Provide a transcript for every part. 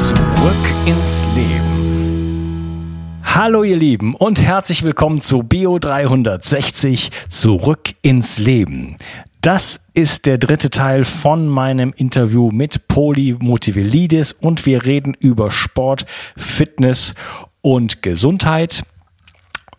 Zurück ins Leben. Hallo ihr Lieben und herzlich willkommen zu Bio 360 Zurück ins Leben. Das ist der dritte Teil von meinem Interview mit Poli Motivelidis und wir reden über Sport, Fitness und Gesundheit.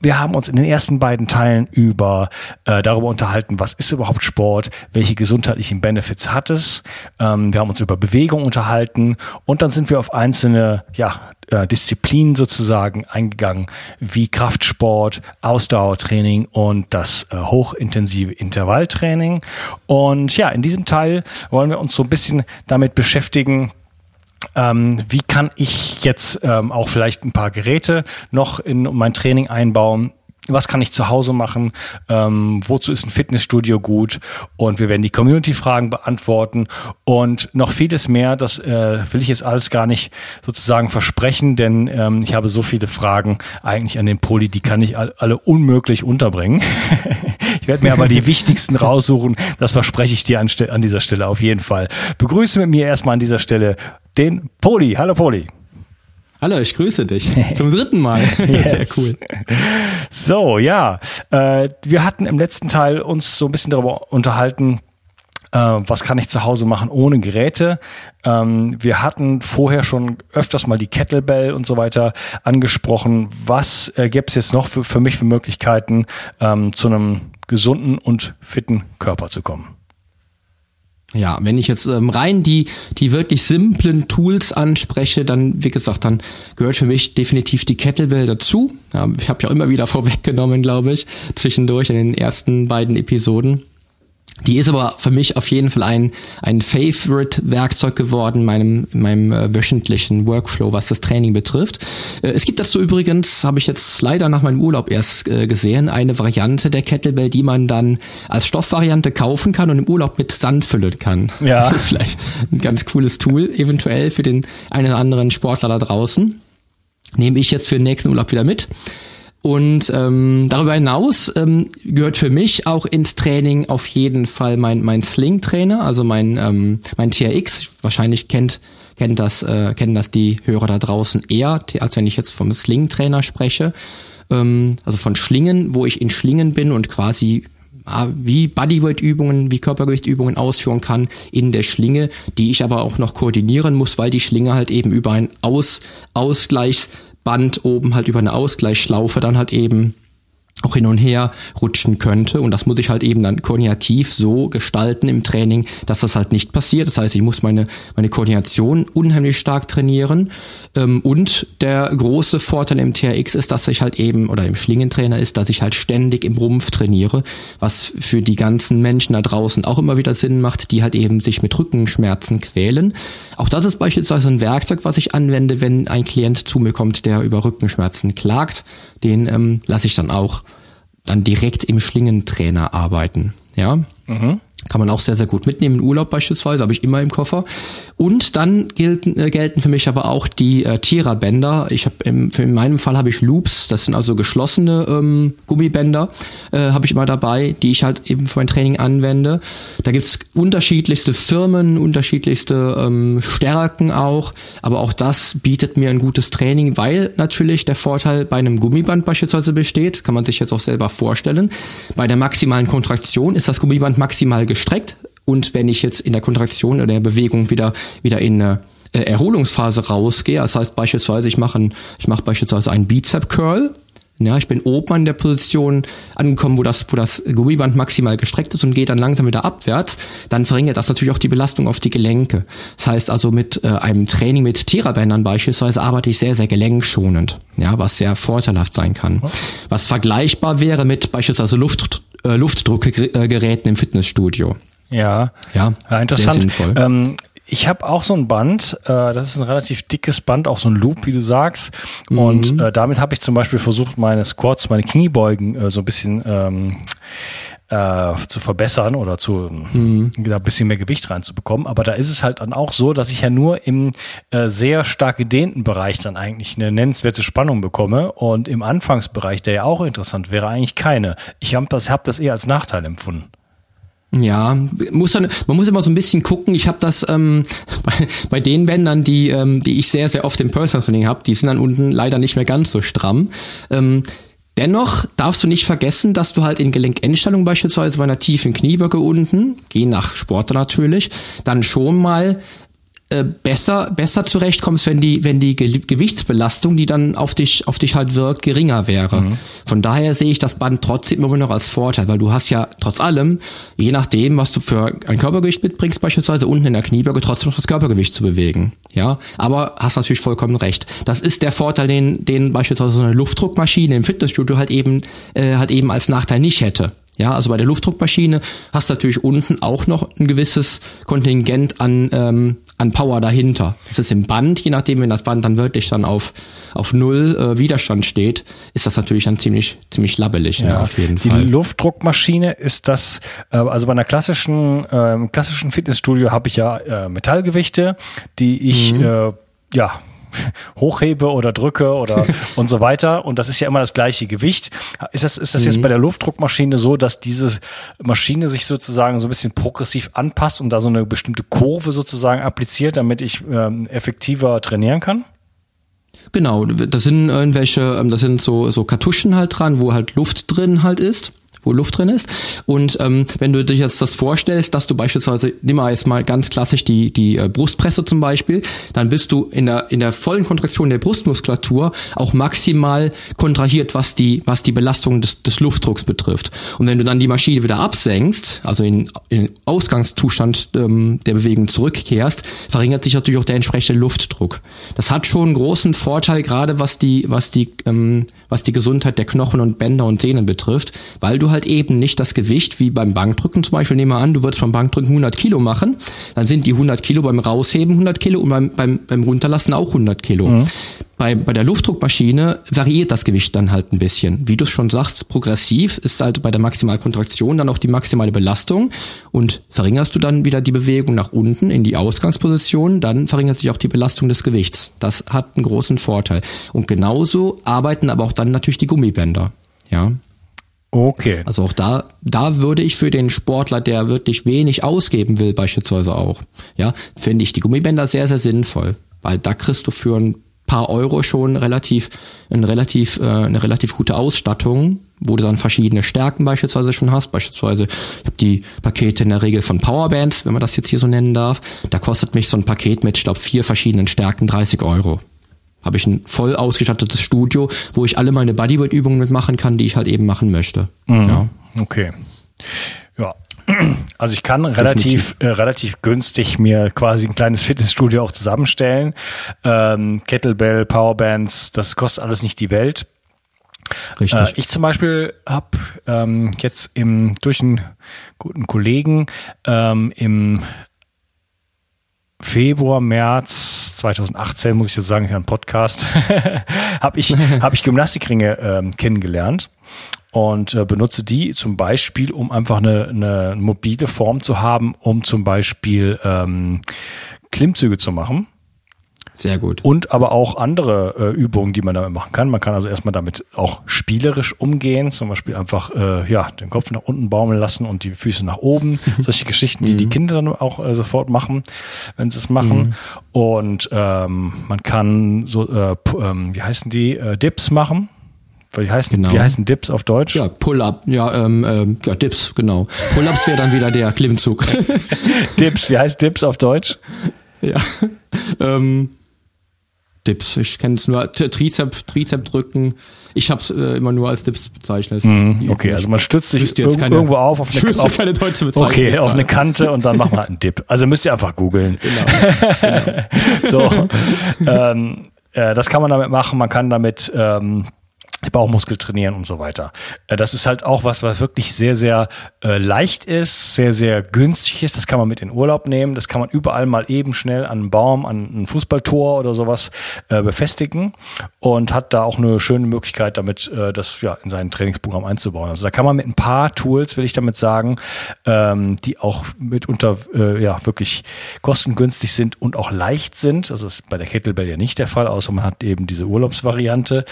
Wir haben uns in den ersten beiden Teilen über äh, darüber unterhalten, was ist überhaupt Sport, welche gesundheitlichen Benefits hat es. Ähm, wir haben uns über Bewegung unterhalten und dann sind wir auf einzelne ja, äh, Disziplinen sozusagen eingegangen, wie Kraftsport, Ausdauertraining und das äh, hochintensive Intervalltraining. Und ja, in diesem Teil wollen wir uns so ein bisschen damit beschäftigen, ähm, wie kann ich jetzt ähm, auch vielleicht ein paar Geräte noch in mein Training einbauen? Was kann ich zu Hause machen? Ähm, wozu ist ein Fitnessstudio gut? Und wir werden die Community-Fragen beantworten und noch vieles mehr. Das äh, will ich jetzt alles gar nicht sozusagen versprechen, denn ähm, ich habe so viele Fragen eigentlich an den Poli, die kann ich alle unmöglich unterbringen. ich werde mir aber die wichtigsten raussuchen. Das verspreche ich dir an, an dieser Stelle auf jeden Fall. Begrüße mit mir erstmal an dieser Stelle den Poli. Hallo Poli. Hallo, ich grüße dich. Zum dritten Mal. Sehr cool. So, ja. Äh, wir hatten im letzten Teil uns so ein bisschen darüber unterhalten, äh, was kann ich zu Hause machen ohne Geräte. Ähm, wir hatten vorher schon öfters mal die Kettlebell und so weiter angesprochen. Was äh, gäbe es jetzt noch für, für mich für Möglichkeiten, ähm, zu einem gesunden und fitten Körper zu kommen? Ja, wenn ich jetzt ähm, rein die, die wirklich simplen Tools anspreche, dann, wie gesagt, dann gehört für mich definitiv die Kettlebell dazu. Ja, ich habe ja immer wieder vorweggenommen, glaube ich, zwischendurch in den ersten beiden Episoden. Die ist aber für mich auf jeden Fall ein, ein Favorite-Werkzeug geworden, meinem, meinem äh, wöchentlichen Workflow, was das Training betrifft. Äh, es gibt dazu übrigens, habe ich jetzt leider nach meinem Urlaub erst äh, gesehen, eine Variante der Kettlebell, die man dann als Stoffvariante kaufen kann und im Urlaub mit Sand füllen kann. Ja. Das ist vielleicht ein ganz cooles Tool, eventuell für den einen oder anderen Sportler da draußen. Nehme ich jetzt für den nächsten Urlaub wieder mit. Und ähm, darüber hinaus ähm, gehört für mich auch ins Training auf jeden Fall mein, mein Sling-Trainer, also mein, ähm, mein TRX. Wahrscheinlich kennt, kennt das, äh, kennen das die Hörer da draußen eher, als wenn ich jetzt vom Sling-Trainer spreche. Ähm, also von Schlingen, wo ich in Schlingen bin und quasi wie Bodyweight-Übungen, wie Körpergewicht-Übungen ausführen kann in der Schlinge, die ich aber auch noch koordinieren muss, weil die Schlinge halt eben über ein Aus Ausgleichs Band oben halt über eine Ausgleichsschlaufe dann halt eben auch hin und her rutschen könnte. Und das muss ich halt eben dann koordinativ so gestalten im Training, dass das halt nicht passiert. Das heißt, ich muss meine, meine Koordination unheimlich stark trainieren. Ähm, und der große Vorteil im TRX ist, dass ich halt eben, oder im Schlingentrainer ist, dass ich halt ständig im Rumpf trainiere, was für die ganzen Menschen da draußen auch immer wieder Sinn macht, die halt eben sich mit Rückenschmerzen quälen. Auch das ist beispielsweise ein Werkzeug, was ich anwende, wenn ein Klient zu mir kommt, der über Rückenschmerzen klagt. Den ähm, lasse ich dann auch dann direkt im Schlingentrainer arbeiten. Ja. Mhm. Kann man auch sehr, sehr gut mitnehmen. In Urlaub beispielsweise, habe ich immer im Koffer. Und dann gelten, äh, gelten für mich aber auch die äh, Tiererbänder. Ich habe in meinem Fall habe ich Loops, das sind also geschlossene ähm, Gummibänder, äh, habe ich immer dabei, die ich halt eben für mein Training anwende. Da gibt's unterschiedlichste Firmen, unterschiedlichste ähm, Stärken auch, aber auch das bietet mir ein gutes Training, weil natürlich der Vorteil bei einem Gummiband beispielsweise besteht, kann man sich jetzt auch selber vorstellen. Bei der maximalen Kontraktion ist das Gummiband maximal gestreckt und wenn ich jetzt in der Kontraktion oder der Bewegung wieder, wieder in eine äh, Erholungsphase rausgehe, das heißt beispielsweise, ich mache, ich mache beispielsweise einen Bizep Curl, ja, ich bin oben an der Position angekommen, wo das, wo das Gummiband maximal gestreckt ist und gehe dann langsam wieder abwärts, dann verringert das natürlich auch die Belastung auf die Gelenke. Das heißt also mit äh, einem Training mit Therabändern beispielsweise arbeite ich sehr, sehr gelenkschonend, ja, was sehr vorteilhaft sein kann. Was vergleichbar wäre mit beispielsweise Luft, äh, Luftdruckgeräten im Fitnessstudio. Ja, ja, ja interessant. Sehr sinnvoll. Ähm, ich habe auch so ein Band, äh, das ist ein relativ dickes Band, auch so ein Loop, wie du sagst. Und äh, damit habe ich zum Beispiel versucht, meine Squats, meine Kniebeugen äh, so ein bisschen ähm, äh, zu verbessern oder zu mhm. da ein bisschen mehr Gewicht reinzubekommen. Aber da ist es halt dann auch so, dass ich ja nur im äh, sehr stark gedehnten Bereich dann eigentlich eine nennenswerte Spannung bekomme und im Anfangsbereich, der ja auch interessant wäre, eigentlich keine. Ich habe das, hab das eher als Nachteil empfunden. Ja, muss dann, man muss immer so ein bisschen gucken. Ich habe das ähm, bei, bei den Bändern, die, ähm, die ich sehr, sehr oft im Personal Training habe, die sind dann unten leider nicht mehr ganz so stramm. Ähm, Dennoch darfst du nicht vergessen, dass du halt in Gelenkendstellung beispielsweise bei einer tiefen Kniebeuge unten, geh nach Sportler natürlich, dann schon mal äh, besser, besser zurechtkommst, wenn die, wenn die Ge Gewichtsbelastung, die dann auf dich, auf dich halt wirkt, geringer wäre. Mhm. Von daher sehe ich das Band trotzdem immer noch als Vorteil, weil du hast ja trotz allem, je nachdem, was du für ein Körpergewicht mitbringst, beispielsweise unten in der Kniebeuge, trotzdem noch das Körpergewicht zu bewegen. Ja, aber hast natürlich vollkommen recht. Das ist der Vorteil, den, den beispielsweise so eine Luftdruckmaschine im Fitnessstudio halt eben, äh, halt eben als Nachteil nicht hätte. Ja, also bei der Luftdruckmaschine hast du natürlich unten auch noch ein gewisses Kontingent an, ähm, an Power dahinter. Das ist im Band, je nachdem, wenn das Band dann wirklich dann auf, auf null äh, Widerstand steht, ist das natürlich dann ziemlich, ziemlich labbelig, ne, ja, ne, auf jeden die Fall. Die Luftdruckmaschine ist das, äh, also bei einer klassischen, äh, klassischen Fitnessstudio habe ich ja äh, Metallgewichte, die ich mhm. äh, ja hochhebe oder drücke oder und so weiter. Und das ist ja immer das gleiche Gewicht. Ist das, ist das mhm. jetzt bei der Luftdruckmaschine so, dass diese Maschine sich sozusagen so ein bisschen progressiv anpasst und da so eine bestimmte Kurve sozusagen appliziert, damit ich ähm, effektiver trainieren kann? Genau, das sind irgendwelche, ähm, das sind so, so Kartuschen halt dran, wo halt Luft drin halt ist wo Luft drin ist. Und ähm, wenn du dir jetzt das vorstellst, dass du beispielsweise, nimm mal jetzt mal ganz klassisch die, die äh, Brustpresse zum Beispiel, dann bist du in der, in der vollen Kontraktion der Brustmuskulatur auch maximal kontrahiert, was die, was die Belastung des, des Luftdrucks betrifft. Und wenn du dann die Maschine wieder absenkst, also in, in Ausgangszustand ähm, der Bewegung zurückkehrst, verringert sich natürlich auch der entsprechende Luftdruck. Das hat schon einen großen Vorteil, gerade was die, was die, ähm, was die Gesundheit der Knochen und Bänder und Sehnen betrifft, weil du halt eben nicht das Gewicht wie beim Bankdrücken zum Beispiel, nehmen wir an, du würdest beim Bankdrücken 100 Kilo machen, dann sind die 100 Kilo beim Rausheben 100 Kilo und beim, beim, beim Runterlassen auch 100 Kilo. Mhm. Bei, bei der Luftdruckmaschine variiert das Gewicht dann halt ein bisschen. Wie du es schon sagst, progressiv ist halt bei der Maximalkontraktion dann auch die maximale Belastung und verringerst du dann wieder die Bewegung nach unten in die Ausgangsposition, dann verringert sich auch die Belastung des Gewichts. Das hat einen großen Vorteil. Und genauso arbeiten aber auch dann natürlich die Gummibänder. Ja. Okay. Also auch da, da würde ich für den Sportler, der wirklich wenig ausgeben will, beispielsweise auch, ja, finde ich die Gummibänder sehr, sehr sinnvoll. Weil da kriegst du für ein paar Euro schon relativ, ein relativ, äh, eine relativ gute Ausstattung, wo du dann verschiedene Stärken beispielsweise schon hast. Beispielsweise, ich habe die Pakete in der Regel von Powerbands, wenn man das jetzt hier so nennen darf. Da kostet mich so ein Paket mit, ich glaube, vier verschiedenen Stärken 30 Euro habe ich ein voll ausgestattetes Studio, wo ich alle meine Bodyweight-Übungen mitmachen kann, die ich halt eben machen möchte. Mhm. Ja. Okay. Ja. Also ich kann relativ, äh, relativ günstig mir quasi ein kleines Fitnessstudio auch zusammenstellen. Ähm, Kettlebell, Powerbands, das kostet alles nicht die Welt. Richtig. Äh, ich zum Beispiel habe ähm, jetzt im durch einen guten Kollegen ähm, im Februar, März 2018, muss ich jetzt sagen, ich einen Podcast, habe ich, hab ich Gymnastikringe ähm, kennengelernt und äh, benutze die zum Beispiel, um einfach eine, eine mobile Form zu haben, um zum Beispiel ähm, Klimmzüge zu machen. Sehr gut. Und aber auch andere äh, Übungen, die man damit machen kann. Man kann also erstmal damit auch spielerisch umgehen, zum Beispiel einfach äh, ja den Kopf nach unten baumeln lassen und die Füße nach oben. Solche Geschichten, die die mhm. Kinder dann auch äh, sofort machen, wenn sie es machen. Mhm. Und ähm, man kann so, äh, ähm, wie heißen die, äh, Dips machen. Wie heißen, genau. wie heißen Dips auf Deutsch? Ja, Pull-up, ja, ähm, ähm, ja, Dips, genau. Pull-ups wäre dann wieder der Klimmzug. Dips, wie heißt Dips auf Deutsch? Ja, ähm, Dips. Ich kenne es nur Trizep, Trizep drücken. Ich habe es äh, immer nur als Dips bezeichnet. Mm, okay, also man stützt sich irg keine, irgendwo auf auf eine, auf, keine deutsche Bezeichnung okay, auf eine Kante und dann man halt einen Dip. Also müsst ihr einfach googeln. Genau. genau. so, ähm, äh, das kann man damit machen. Man kann damit ähm, Bauchmuskel trainieren und so weiter. Äh, das ist halt auch was, was wirklich sehr, sehr äh, leicht ist, sehr, sehr günstig ist. Das kann man mit in Urlaub nehmen. Das kann man überall mal eben schnell an einen Baum, an ein Fußballtor oder sowas äh, befestigen und hat da auch eine schöne Möglichkeit, damit äh, das ja in sein Trainingsprogramm einzubauen. Also da kann man mit ein paar Tools, will ich damit sagen, ähm, die auch mitunter äh, ja wirklich kostengünstig sind und auch leicht sind. Also das ist bei der Kettlebell ja nicht der Fall, außer man hat eben diese Urlaubsvariante.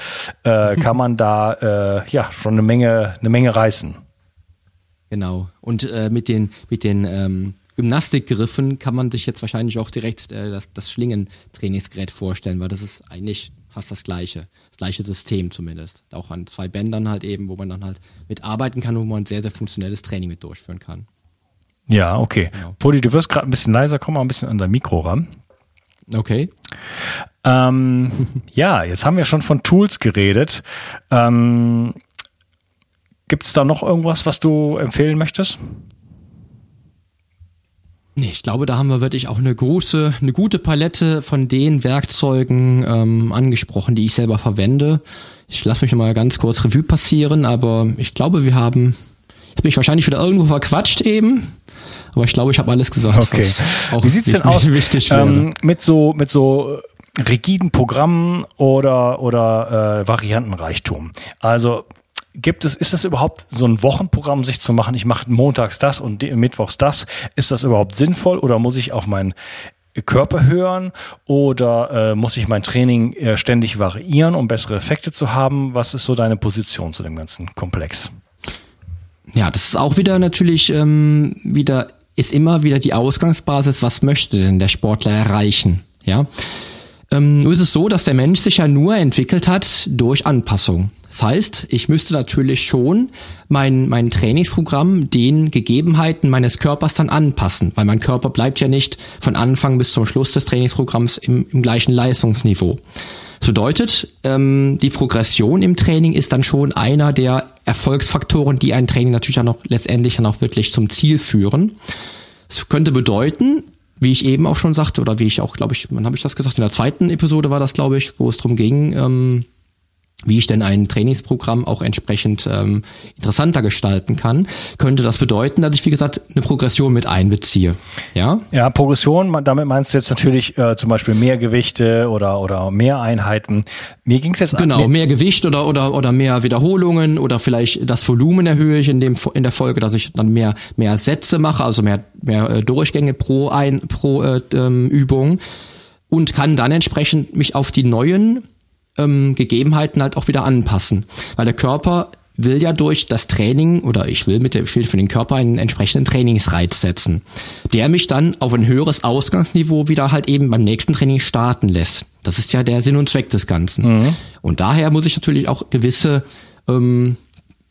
Äh, kann man da äh, ja schon eine Menge, eine Menge reißen. Genau. Und äh, mit den, mit den ähm, Gymnastikgriffen kann man sich jetzt wahrscheinlich auch direkt äh, das, das Schlingentrainingsgerät vorstellen, weil das ist eigentlich fast das gleiche, das gleiche System zumindest. Auch an zwei Bändern halt eben, wo man dann halt mitarbeiten kann, wo man ein sehr, sehr funktionelles Training mit durchführen kann. Ja, okay. Genau. Poli, du wirst gerade ein bisschen leiser, komm mal ein bisschen an dein Mikro ran. Okay. Ähm, ja, jetzt haben wir schon von Tools geredet. Ähm, Gibt es da noch irgendwas, was du empfehlen möchtest? Nee, ich glaube, da haben wir wirklich auch eine große, eine gute Palette von den Werkzeugen ähm, angesprochen, die ich selber verwende. Ich lasse mich mal ganz kurz Revue passieren, aber ich glaube, wir haben, habe mich wahrscheinlich wieder irgendwo verquatscht eben, aber ich glaube, ich habe alles gesagt. Okay. Wie sieht's denn aus ähm, mit so mit so rigiden Programmen oder oder äh, Variantenreichtum? Also gibt es, ist es überhaupt so ein Wochenprogramm, sich zu machen, ich mache montags das und mittwochs das? Ist das überhaupt sinnvoll oder muss ich auf meinen Körper hören oder äh, muss ich mein Training äh, ständig variieren, um bessere Effekte zu haben? Was ist so deine Position zu dem ganzen Komplex? Ja, das ist auch wieder natürlich ähm, wieder ist immer wieder die Ausgangsbasis. Was möchte denn der Sportler erreichen? Ja. Ähm, nur ist es so, dass der Mensch sich ja nur entwickelt hat durch Anpassung. Das heißt, ich müsste natürlich schon mein, mein Trainingsprogramm den Gegebenheiten meines Körpers dann anpassen, weil mein Körper bleibt ja nicht von Anfang bis zum Schluss des Trainingsprogramms im, im gleichen Leistungsniveau. Das bedeutet, ähm, die Progression im Training ist dann schon einer der Erfolgsfaktoren, die ein Training natürlich dann auch letztendlich dann auch wirklich zum Ziel führen. Das könnte bedeuten, wie ich eben auch schon sagte, oder wie ich auch, glaube ich, wann habe ich das gesagt? In der zweiten Episode war das, glaube ich, wo es darum ging, ähm, wie ich denn ein Trainingsprogramm auch entsprechend ähm, interessanter gestalten kann, könnte das bedeuten, dass ich, wie gesagt, eine Progression mit einbeziehe. Ja, ja Progression, damit meinst du jetzt natürlich äh, zum Beispiel mehr Gewichte oder, oder mehr Einheiten. Mir ging es jetzt Genau, mehr Gewicht oder, oder, oder mehr Wiederholungen oder vielleicht das Volumen erhöhe ich in, dem, in der Folge, dass ich dann mehr, mehr Sätze mache, also mehr, mehr äh, Durchgänge pro, ein, pro äh, ähm, Übung und kann dann entsprechend mich auf die neuen ähm, Gegebenheiten halt auch wieder anpassen. Weil der Körper will ja durch das Training oder ich will mit der, ich will für den Körper einen entsprechenden Trainingsreiz setzen, der mich dann auf ein höheres Ausgangsniveau wieder halt eben beim nächsten Training starten lässt. Das ist ja der Sinn und Zweck des Ganzen. Mhm. Und daher muss ich natürlich auch gewisse ähm,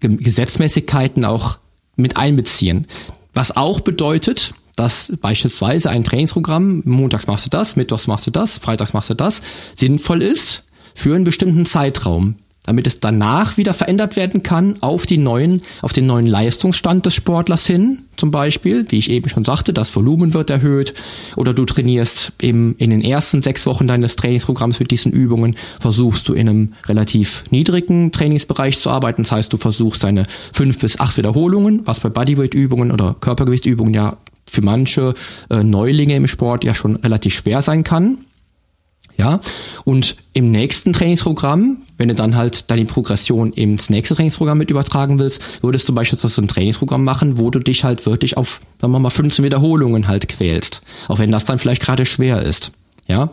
Gesetzmäßigkeiten auch mit einbeziehen. Was auch bedeutet, dass beispielsweise ein Trainingsprogramm, montags machst du das, mittwochs machst du das, freitags machst du das, sinnvoll ist, für einen bestimmten Zeitraum, damit es danach wieder verändert werden kann auf die neuen, auf den neuen Leistungsstand des Sportlers hin, zum Beispiel, wie ich eben schon sagte, das Volumen wird erhöht oder du trainierst eben in den ersten sechs Wochen deines Trainingsprogramms mit diesen Übungen, versuchst du in einem relativ niedrigen Trainingsbereich zu arbeiten. Das heißt, du versuchst deine fünf bis acht Wiederholungen, was bei Bodyweight-Übungen oder Körpergewichtsübungen ja für manche äh, Neulinge im Sport ja schon relativ schwer sein kann. Ja, und im nächsten Trainingsprogramm, wenn du dann halt deine Progression ins nächste Trainingsprogramm mit übertragen willst, würdest du beispielsweise ein Trainingsprogramm machen, wo du dich halt wirklich auf, sagen wir mal, 15 Wiederholungen halt quälst. Auch wenn das dann vielleicht gerade schwer ist ja,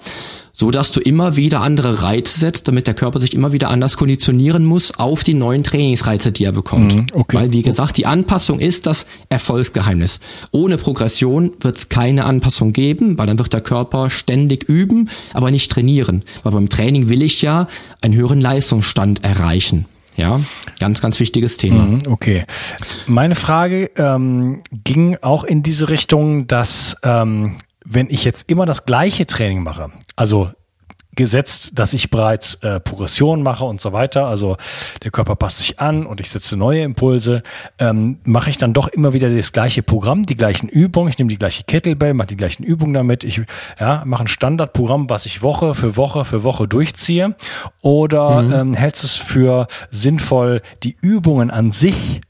so dass du immer wieder andere Reize setzt, damit der Körper sich immer wieder anders konditionieren muss auf die neuen Trainingsreize, die er bekommt. Mhm, okay. Weil, wie gesagt, die Anpassung ist das Erfolgsgeheimnis. Ohne Progression wird es keine Anpassung geben, weil dann wird der Körper ständig üben, aber nicht trainieren. Weil beim Training will ich ja einen höheren Leistungsstand erreichen. Ja, ganz, ganz wichtiges Thema. Mhm, okay. Meine Frage ähm, ging auch in diese Richtung, dass ähm, wenn ich jetzt immer das gleiche Training mache, also gesetzt, dass ich bereits äh, Progression mache und so weiter, also der Körper passt sich an und ich setze neue Impulse, ähm, mache ich dann doch immer wieder das gleiche Programm, die gleichen Übungen, ich nehme die gleiche Kettlebell, mache die gleichen Übungen damit, ich ja, mache ein Standardprogramm, was ich Woche für Woche für Woche durchziehe. Oder mhm. ähm, hältst du es für sinnvoll, die Übungen an sich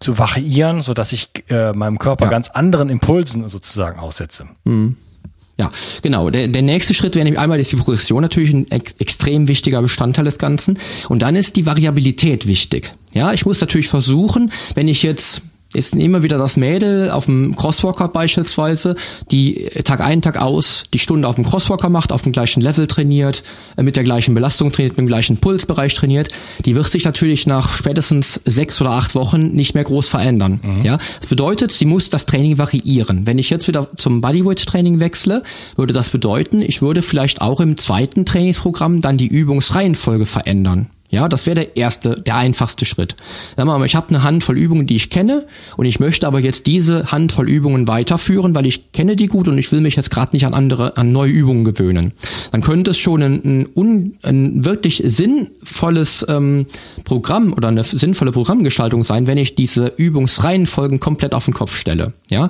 zu variieren, so dass ich äh, meinem Körper ja. ganz anderen Impulsen sozusagen aussetze. Mhm. Ja, genau. Der, der nächste Schritt wäre nämlich einmal ist die Progression natürlich ein ex extrem wichtiger Bestandteil des Ganzen. Und dann ist die Variabilität wichtig. Ja, ich muss natürlich versuchen, wenn ich jetzt ist immer wieder das Mädel auf dem Crosswalker beispielsweise, die Tag ein, Tag aus die Stunde auf dem Crosswalker macht, auf dem gleichen Level trainiert, äh, mit der gleichen Belastung trainiert, mit dem gleichen Pulsbereich trainiert, die wird sich natürlich nach spätestens sechs oder acht Wochen nicht mehr groß verändern. Mhm. Ja, das bedeutet, sie muss das Training variieren. Wenn ich jetzt wieder zum Bodyweight-Training wechsle, würde das bedeuten, ich würde vielleicht auch im zweiten Trainingsprogramm dann die Übungsreihenfolge verändern. Ja, das wäre der erste, der einfachste Schritt. Sag mal, ich habe eine Handvoll Übungen, die ich kenne und ich möchte aber jetzt diese Handvoll Übungen weiterführen, weil ich kenne die gut und ich will mich jetzt gerade nicht an andere, an neue Übungen gewöhnen. Dann könnte es schon ein, ein, un, ein wirklich sinnvolles ähm, Programm oder eine sinnvolle Programmgestaltung sein, wenn ich diese Übungsreihenfolgen komplett auf den Kopf stelle. Ja,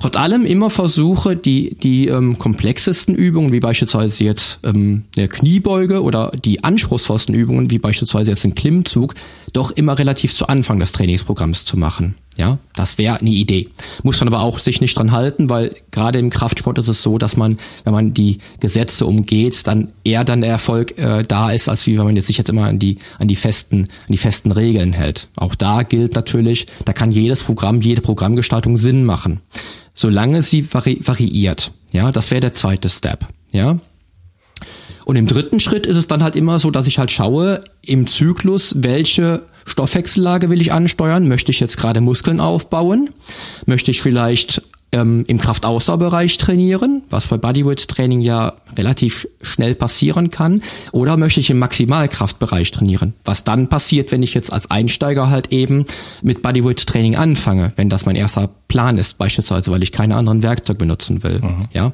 Trotz allem immer versuche, die, die ähm, komplexesten Übungen, wie beispielsweise jetzt ähm, eine Kniebeuge oder die anspruchsvollsten Übungen, wie beispielsweise jetzt ein Klimmzug, doch immer relativ zu Anfang des Trainingsprogramms zu machen. Ja, das wäre eine Idee. Muss man aber auch sich nicht dran halten, weil gerade im Kraftsport ist es so, dass man, wenn man die Gesetze umgeht, dann eher dann der Erfolg äh, da ist, als wie wenn man jetzt sich jetzt immer an die an die festen an die festen Regeln hält. Auch da gilt natürlich, da kann jedes Programm, jede Programmgestaltung Sinn machen solange sie vari variiert. Ja, das wäre der zweite Step. Ja. Und im dritten Schritt ist es dann halt immer so, dass ich halt schaue im Zyklus, welche Stoffwechsellage will ich ansteuern? Möchte ich jetzt gerade Muskeln aufbauen? Möchte ich vielleicht ähm, im Kraftausdauerbereich trainieren, was bei Bodyweight-Training ja relativ schnell passieren kann, oder möchte ich im Maximalkraftbereich trainieren, was dann passiert, wenn ich jetzt als Einsteiger halt eben mit Bodyweight-Training anfange, wenn das mein erster Plan ist, beispielsweise, weil ich keine anderen Werkzeuge benutzen will. Mhm. Ja,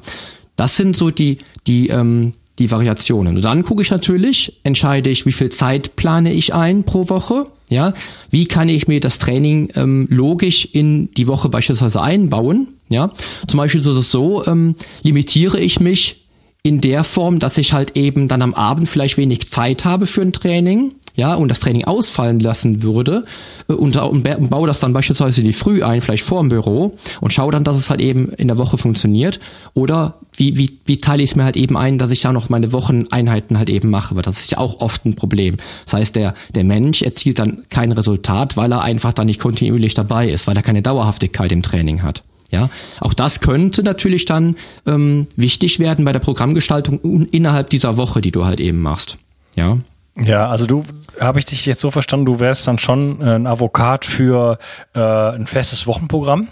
das sind so die die ähm, die Variationen. Und dann gucke ich natürlich, entscheide ich, wie viel Zeit plane ich ein pro Woche ja, wie kann ich mir das Training ähm, logisch in die Woche beispielsweise einbauen? Ja, zum Beispiel ist es so, ähm, limitiere ich mich in der Form, dass ich halt eben dann am Abend vielleicht wenig Zeit habe für ein Training, ja, und das Training ausfallen lassen würde äh, und, und, und baue das dann beispielsweise in die Früh ein, vielleicht vor dem Büro und schaue dann, dass es halt eben in der Woche funktioniert oder wie, wie, wie teile ich es mir halt eben ein, dass ich da noch meine Wocheneinheiten halt eben mache, weil das ist ja auch oft ein Problem. Das heißt, der, der Mensch erzielt dann kein Resultat, weil er einfach da nicht kontinuierlich dabei ist, weil er keine Dauerhaftigkeit im Training hat. Ja, auch das könnte natürlich dann ähm, wichtig werden bei der Programmgestaltung innerhalb dieser Woche, die du halt eben machst. Ja. Ja, also du habe ich dich jetzt so verstanden, du wärst dann schon ein Avocat für äh, ein festes Wochenprogramm?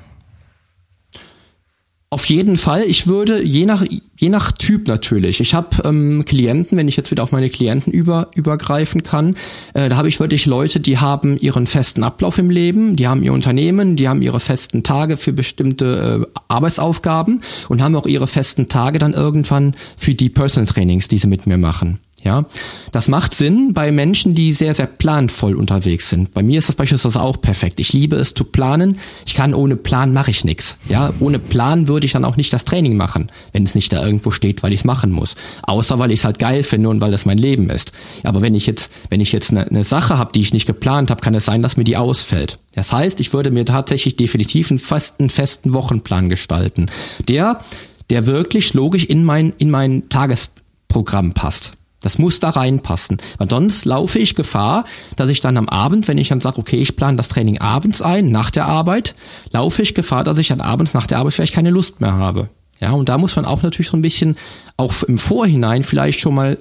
Auf jeden Fall. Ich würde je nach je nach Typ natürlich. Ich habe ähm, Klienten, wenn ich jetzt wieder auf meine Klienten über übergreifen kann, äh, da habe ich wirklich Leute, die haben ihren festen Ablauf im Leben, die haben ihr Unternehmen, die haben ihre festen Tage für bestimmte äh, Arbeitsaufgaben und haben auch ihre festen Tage dann irgendwann für die Personal Trainings, die sie mit mir machen. Ja, das macht Sinn bei Menschen, die sehr, sehr planvoll unterwegs sind. Bei mir ist das beispielsweise auch perfekt. Ich liebe es zu planen. Ich kann ohne Plan mache ich nichts. Ja, ohne Plan würde ich dann auch nicht das Training machen, wenn es nicht da irgendwo steht, weil ich es machen muss. Außer weil ich es halt geil finde und weil das mein Leben ist. Aber wenn ich jetzt, wenn ich jetzt eine, eine Sache habe, die ich nicht geplant habe, kann es sein, dass mir die ausfällt. Das heißt, ich würde mir tatsächlich definitiv einen festen, festen Wochenplan gestalten, der, der wirklich logisch in mein, in mein Tagesprogramm passt. Das muss da reinpassen. Weil sonst laufe ich Gefahr, dass ich dann am Abend, wenn ich dann sage, okay, ich plane das Training abends ein, nach der Arbeit, laufe ich Gefahr, dass ich dann abends nach der Arbeit vielleicht keine Lust mehr habe. Ja, und da muss man auch natürlich so ein bisschen auch im Vorhinein vielleicht schon mal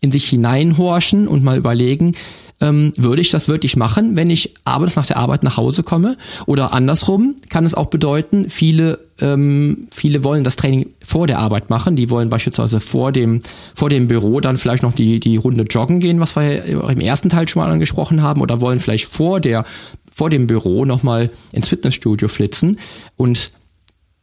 in sich hineinhorchen und mal überlegen, ähm, würde ich das wirklich machen, wenn ich abends nach der Arbeit nach Hause komme? Oder andersrum kann es auch bedeuten, viele, ähm, viele wollen das Training vor der Arbeit machen. Die wollen beispielsweise vor dem, vor dem Büro dann vielleicht noch die, die Runde joggen gehen, was wir im ersten Teil schon mal angesprochen haben, oder wollen vielleicht vor der, vor dem Büro nochmal ins Fitnessstudio flitzen und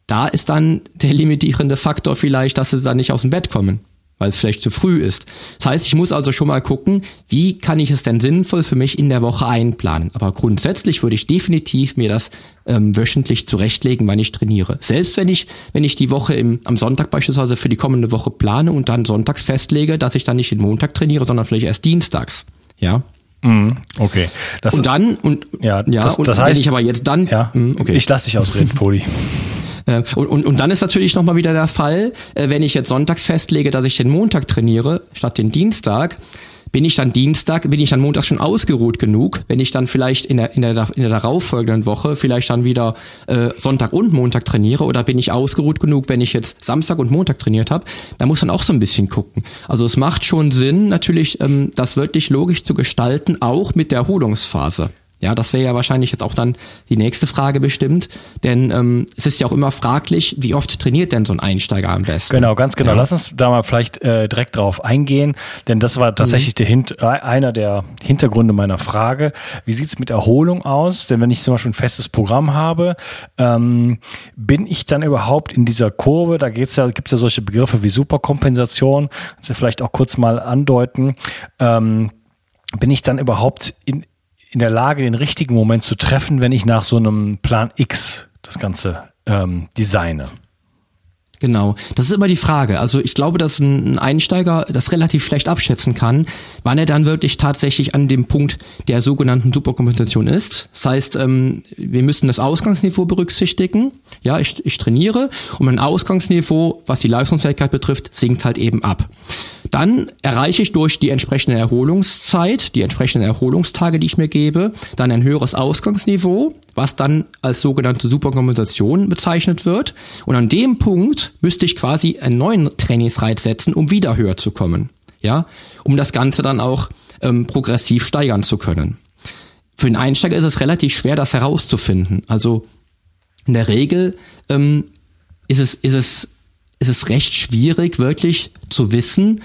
da ist dann der limitierende Faktor vielleicht, dass sie dann nicht aus dem Bett kommen. Weil es vielleicht zu früh ist. Das heißt, ich muss also schon mal gucken, wie kann ich es denn sinnvoll für mich in der Woche einplanen. Aber grundsätzlich würde ich definitiv mir das ähm, wöchentlich zurechtlegen, wann ich trainiere. Selbst wenn ich, wenn ich die Woche im, am Sonntag beispielsweise für die kommende Woche plane und dann sonntags festlege, dass ich dann nicht den Montag trainiere, sondern vielleicht erst dienstags. Ja. Mhm, okay. Das und dann, und, ja, ja das, und das heißt, wenn ich aber jetzt dann, ja, mh, okay. ich lasse dich ausreden, Poli. Äh, und, und, und dann ist natürlich nochmal wieder der Fall, äh, wenn ich jetzt sonntags festlege, dass ich den Montag trainiere, statt den Dienstag, bin ich dann Dienstag, bin ich dann Montag schon ausgeruht genug, wenn ich dann vielleicht in der, in der, in der darauffolgenden Woche vielleicht dann wieder äh, Sonntag und Montag trainiere oder bin ich ausgeruht genug, wenn ich jetzt Samstag und Montag trainiert habe, da muss man auch so ein bisschen gucken. Also es macht schon Sinn, natürlich ähm, das wirklich logisch zu gestalten, auch mit der Erholungsphase. Ja, das wäre ja wahrscheinlich jetzt auch dann die nächste Frage bestimmt, denn ähm, es ist ja auch immer fraglich, wie oft trainiert denn so ein Einsteiger am besten? Genau, ganz genau. Ja. Lass uns da mal vielleicht äh, direkt drauf eingehen, denn das war tatsächlich mhm. der Hint äh, einer der Hintergründe meiner Frage. Wie sieht's mit Erholung aus? Denn wenn ich zum Beispiel ein festes Programm habe, ähm, bin ich dann überhaupt in dieser Kurve? Da geht's ja, gibt's ja solche Begriffe wie Superkompensation. Kannst du vielleicht auch kurz mal andeuten? Ähm, bin ich dann überhaupt in in der Lage, den richtigen Moment zu treffen, wenn ich nach so einem Plan X das Ganze ähm, designe? Genau, das ist immer die Frage. Also ich glaube, dass ein Einsteiger das relativ schlecht abschätzen kann, wann er dann wirklich tatsächlich an dem Punkt der sogenannten Superkompensation ist. Das heißt, ähm, wir müssen das Ausgangsniveau berücksichtigen. Ja, ich, ich trainiere und mein Ausgangsniveau, was die Leistungsfähigkeit betrifft, sinkt halt eben ab. Dann erreiche ich durch die entsprechende Erholungszeit, die entsprechenden Erholungstage, die ich mir gebe, dann ein höheres Ausgangsniveau, was dann als sogenannte Superkompensation bezeichnet wird. Und an dem Punkt müsste ich quasi einen neuen Trainingsreiz setzen, um wieder höher zu kommen. Ja, um das Ganze dann auch ähm, progressiv steigern zu können. Für den Einsteiger ist es relativ schwer, das herauszufinden. Also in der Regel ähm, ist es, ist es ist es recht schwierig, wirklich zu wissen,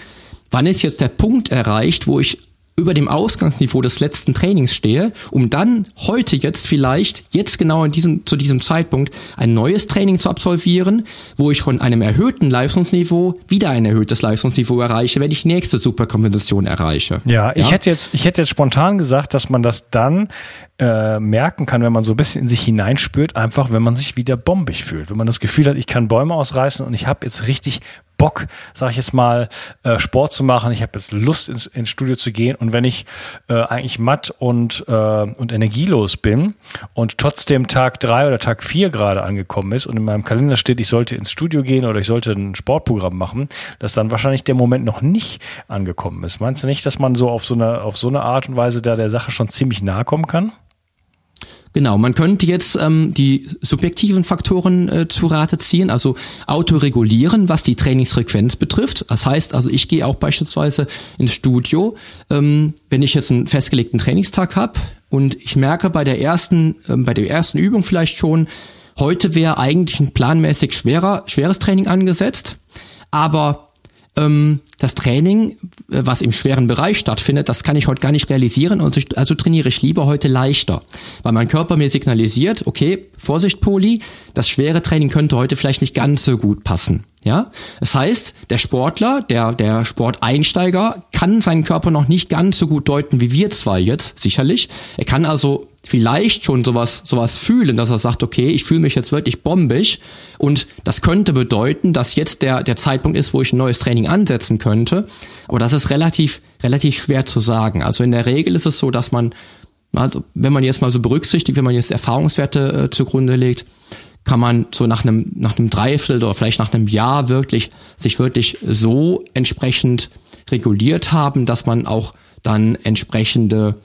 wann ist jetzt der Punkt erreicht, wo ich über dem Ausgangsniveau des letzten Trainings stehe, um dann heute jetzt vielleicht, jetzt genau in diesem, zu diesem Zeitpunkt, ein neues Training zu absolvieren, wo ich von einem erhöhten Leistungsniveau wieder ein erhöhtes Leistungsniveau erreiche, wenn ich die nächste Superkompensation erreiche. Ja, ich ja? hätte jetzt, ich hätte jetzt spontan gesagt, dass man das dann äh, merken kann, wenn man so ein bisschen in sich hineinspürt, einfach wenn man sich wieder bombig fühlt. Wenn man das Gefühl hat, ich kann Bäume ausreißen und ich habe jetzt richtig Bock, sage ich jetzt mal, äh, Sport zu machen. Ich habe jetzt Lust ins, ins Studio zu gehen und wenn ich äh, eigentlich matt und äh, und energielos bin und trotzdem Tag drei oder Tag vier gerade angekommen ist und in meinem Kalender steht, ich sollte ins Studio gehen oder ich sollte ein Sportprogramm machen, dass dann wahrscheinlich der Moment noch nicht angekommen ist. Meinst du nicht, dass man so auf so eine auf so eine Art und Weise da der Sache schon ziemlich nahe kommen kann? Genau, man könnte jetzt ähm, die subjektiven Faktoren äh, zu Rate ziehen, also autoregulieren, was die Trainingsfrequenz betrifft. Das heißt, also ich gehe auch beispielsweise ins Studio, ähm, wenn ich jetzt einen festgelegten Trainingstag habe und ich merke bei der ersten, ähm, bei der ersten Übung vielleicht schon, heute wäre eigentlich ein planmäßig schwerer, schweres Training angesetzt, aber ähm, das Training, was im schweren Bereich stattfindet, das kann ich heute gar nicht realisieren und ich, also trainiere ich lieber heute leichter, weil mein Körper mir signalisiert, okay, Vorsicht Poli, das schwere Training könnte heute vielleicht nicht ganz so gut passen. Ja, das heißt, der Sportler, der, der Sporteinsteiger kann seinen Körper noch nicht ganz so gut deuten wie wir zwei jetzt, sicherlich. Er kann also vielleicht schon sowas, sowas fühlen, dass er sagt, okay, ich fühle mich jetzt wirklich bombig und das könnte bedeuten, dass jetzt der, der Zeitpunkt ist, wo ich ein neues Training ansetzen könnte. Aber das ist relativ, relativ schwer zu sagen. Also in der Regel ist es so, dass man, also wenn man jetzt mal so berücksichtigt, wenn man jetzt Erfahrungswerte äh, zugrunde legt, kann man so nach einem, nach einem Dreiviertel oder vielleicht nach einem Jahr wirklich, sich wirklich so entsprechend reguliert haben, dass man auch dann entsprechende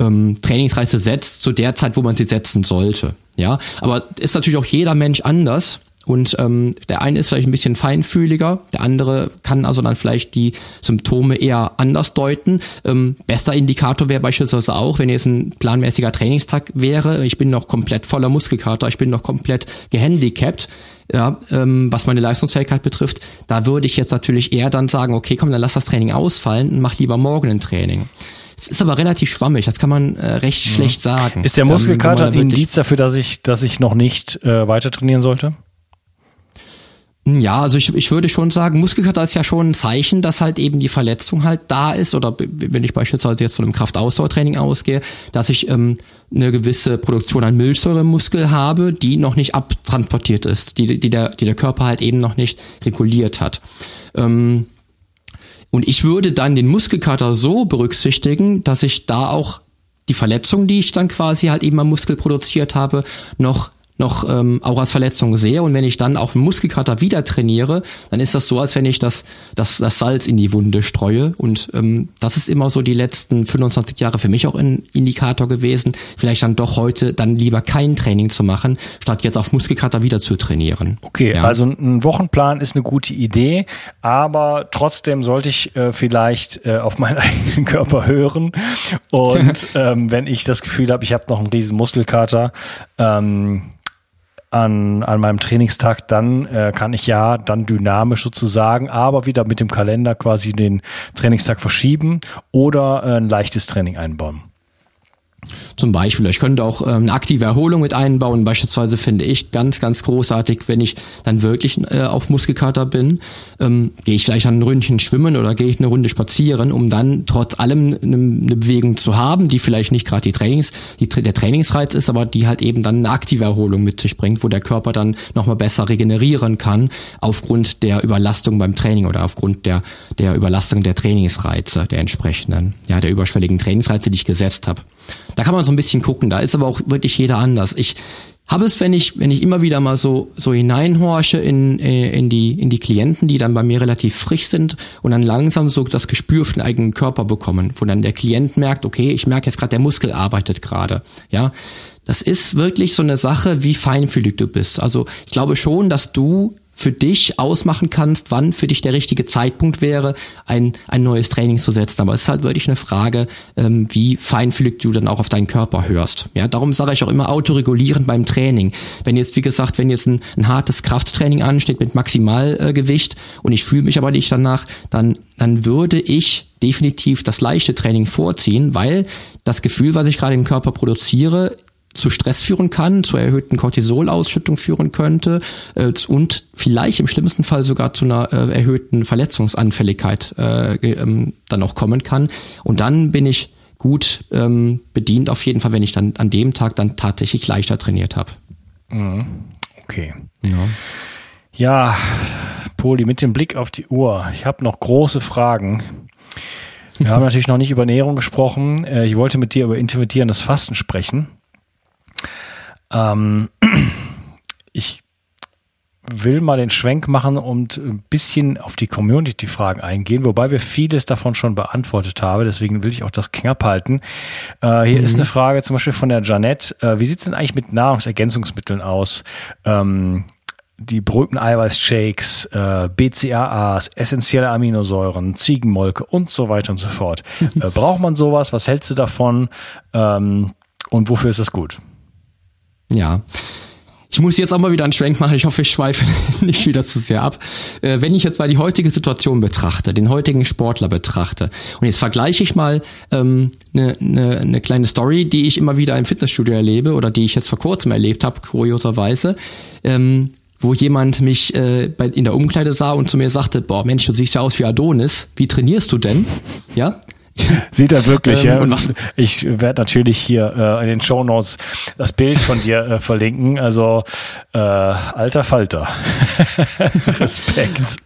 ähm, Trainingsreize setzt zu der Zeit, wo man sie setzen sollte. Ja, aber ist natürlich auch jeder Mensch anders. Und ähm, der eine ist vielleicht ein bisschen feinfühliger, der andere kann also dann vielleicht die Symptome eher anders deuten. Ähm, bester Indikator wäre beispielsweise auch, wenn jetzt ein planmäßiger Trainingstag wäre, ich bin noch komplett voller Muskelkater, ich bin noch komplett gehandicapt, ja, ähm, was meine Leistungsfähigkeit betrifft, da würde ich jetzt natürlich eher dann sagen, okay, komm, dann lass das Training ausfallen und mach lieber morgen ein Training. Es ist aber relativ schwammig, das kann man äh, recht mhm. schlecht sagen. Ist der Muskelkater ähm, ein Indiz dafür, dass ich, dass ich noch nicht äh, weiter trainieren sollte? Ja, also ich, ich würde schon sagen, Muskelkater ist ja schon ein Zeichen, dass halt eben die Verletzung halt da ist. Oder wenn ich beispielsweise jetzt von einem Kraftausdauertraining ausgehe, dass ich ähm, eine gewisse Produktion an Milchsäure im Muskel habe, die noch nicht abtransportiert ist, die, die, der, die der Körper halt eben noch nicht reguliert hat. Ähm, und ich würde dann den Muskelkater so berücksichtigen, dass ich da auch die Verletzung, die ich dann quasi halt eben am Muskel produziert habe, noch noch ähm, auch als Verletzung sehe. Und wenn ich dann auf Muskelkater wieder trainiere, dann ist das so, als wenn ich das, das, das Salz in die Wunde streue. Und ähm, das ist immer so die letzten 25 Jahre für mich auch ein Indikator gewesen, vielleicht dann doch heute dann lieber kein Training zu machen, statt jetzt auf Muskelkater wieder zu trainieren. Okay, ja. also ein Wochenplan ist eine gute Idee, aber trotzdem sollte ich äh, vielleicht äh, auf meinen eigenen Körper hören. Und ähm, wenn ich das Gefühl habe, ich habe noch einen riesen Muskelkater, ähm, an, an meinem Trainingstag, dann äh, kann ich ja dann dynamisch sozusagen, aber wieder mit dem Kalender quasi den Trainingstag verschieben oder äh, ein leichtes Training einbauen. Zum Beispiel, ich könnte auch ähm, eine aktive Erholung mit einbauen. Beispielsweise finde ich ganz, ganz großartig, wenn ich dann wirklich äh, auf Muskelkater bin, ähm, gehe ich vielleicht ein Ründchen schwimmen oder gehe ich eine Runde spazieren, um dann trotz allem eine, eine Bewegung zu haben, die vielleicht nicht gerade die Trainings, die, der Trainingsreiz ist, aber die halt eben dann eine aktive Erholung mit sich bringt, wo der Körper dann nochmal besser regenerieren kann aufgrund der Überlastung beim Training oder aufgrund der, der Überlastung der Trainingsreize, der entsprechenden, ja, der überschwelligen Trainingsreize, die ich gesetzt habe. Da kann man so ein bisschen gucken. Da ist aber auch wirklich jeder anders. Ich habe es, wenn ich, wenn ich immer wieder mal so, so hineinhorche in, äh, in, die, in die Klienten, die dann bei mir relativ frisch sind und dann langsam so das Gespür für den eigenen Körper bekommen, wo dann der Klient merkt, okay, ich merke jetzt gerade, der Muskel arbeitet gerade. Ja, das ist wirklich so eine Sache, wie feinfühlig du bist. Also ich glaube schon, dass du für dich ausmachen kannst, wann für dich der richtige Zeitpunkt wäre, ein, ein neues Training zu setzen. Aber es ist halt wirklich eine Frage, ähm, wie feinfühlig du dann auch auf deinen Körper hörst. Ja, darum sage ich auch immer autoregulierend beim Training. Wenn jetzt, wie gesagt, wenn jetzt ein, ein hartes Krafttraining ansteht mit Maximalgewicht äh, und ich fühle mich aber nicht danach, dann, dann würde ich definitiv das leichte Training vorziehen, weil das Gefühl, was ich gerade im Körper produziere, zu Stress führen kann, zu erhöhten Cortisolausschüttung führen könnte äh, und vielleicht im schlimmsten Fall sogar zu einer äh, erhöhten Verletzungsanfälligkeit äh, ähm, dann auch kommen kann. Und dann bin ich gut ähm, bedient auf jeden Fall, wenn ich dann an dem Tag dann tatsächlich leichter trainiert habe. Mhm. Okay. Ja. ja, Poli, mit dem Blick auf die Uhr, ich habe noch große Fragen. Wir haben natürlich noch nicht über Ernährung gesprochen. Äh, ich wollte mit dir über intermittierendes Fasten sprechen. Ähm, ich will mal den Schwenk machen und ein bisschen auf die Community-Fragen eingehen, wobei wir vieles davon schon beantwortet haben. Deswegen will ich auch das knapp halten. Äh, hier mhm. ist eine Frage zum Beispiel von der Janette. Äh, wie sieht es denn eigentlich mit Nahrungsergänzungsmitteln aus? Ähm, die berühmten Eiweißshakes, äh, BCAAs, essentielle Aminosäuren, Ziegenmolke und so weiter und so fort. äh, braucht man sowas? Was hältst du davon? Ähm, und wofür ist das gut? Ja. Ich muss jetzt auch mal wieder einen Schwenk machen. Ich hoffe, ich schweife nicht wieder zu sehr ab. Äh, wenn ich jetzt mal die heutige Situation betrachte, den heutigen Sportler betrachte, und jetzt vergleiche ich mal ähm, eine, eine, eine kleine Story, die ich immer wieder im Fitnessstudio erlebe oder die ich jetzt vor kurzem erlebt habe, kurioserweise. Ähm, wo jemand mich äh, bei, in der Umkleide sah und zu mir sagte, boah Mensch, du siehst ja aus wie Adonis, wie trainierst du denn? Ja, Sieht er wirklich, ähm, ja. Und was, ich werde natürlich hier äh, in den Show Notes das Bild von dir äh, verlinken. Also äh, alter Falter. Respekt.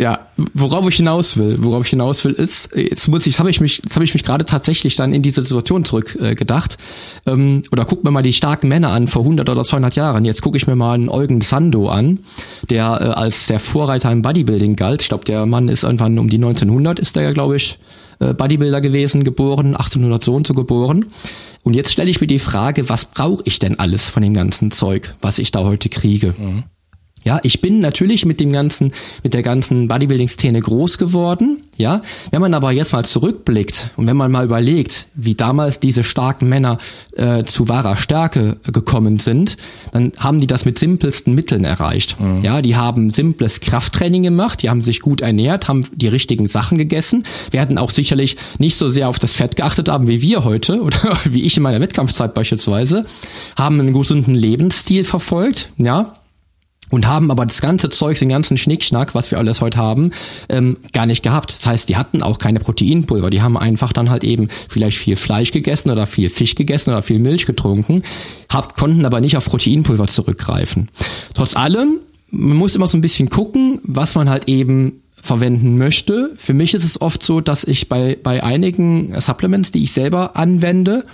Ja, worauf ich hinaus will, worauf ich hinaus will, ist, jetzt muss ich, jetzt habe ich mich, jetzt habe ich mich gerade tatsächlich dann in diese Situation zurückgedacht. Äh, ähm, oder guck mir mal die starken Männer an vor 100 oder 200 Jahren. Jetzt gucke ich mir mal einen Eugen Sando an, der äh, als der Vorreiter im Bodybuilding galt. Ich glaube, der Mann ist irgendwann um die 1900 ist der ja, glaube ich, äh, Bodybuilder gewesen, geboren, 1800 so und so geboren. Und jetzt stelle ich mir die Frage, was brauche ich denn alles von dem ganzen Zeug, was ich da heute kriege? Mhm. Ja, ich bin natürlich mit dem ganzen, mit der ganzen Bodybuilding-Szene groß geworden. Ja, wenn man aber jetzt mal zurückblickt und wenn man mal überlegt, wie damals diese starken Männer äh, zu wahrer Stärke gekommen sind, dann haben die das mit simpelsten Mitteln erreicht. Mhm. Ja, die haben simples Krafttraining gemacht, die haben sich gut ernährt, haben die richtigen Sachen gegessen, werden auch sicherlich nicht so sehr auf das Fett geachtet haben wie wir heute oder wie ich in meiner Wettkampfzeit beispielsweise, haben einen gesunden Lebensstil verfolgt, ja, und haben aber das ganze Zeug, den ganzen Schnickschnack, was wir alles heute haben, ähm, gar nicht gehabt. Das heißt, die hatten auch keine Proteinpulver. Die haben einfach dann halt eben vielleicht viel Fleisch gegessen oder viel Fisch gegessen oder viel Milch getrunken, hab, konnten aber nicht auf Proteinpulver zurückgreifen. Trotz allem, man muss immer so ein bisschen gucken, was man halt eben verwenden möchte. Für mich ist es oft so, dass ich bei, bei einigen Supplements, die ich selber anwende,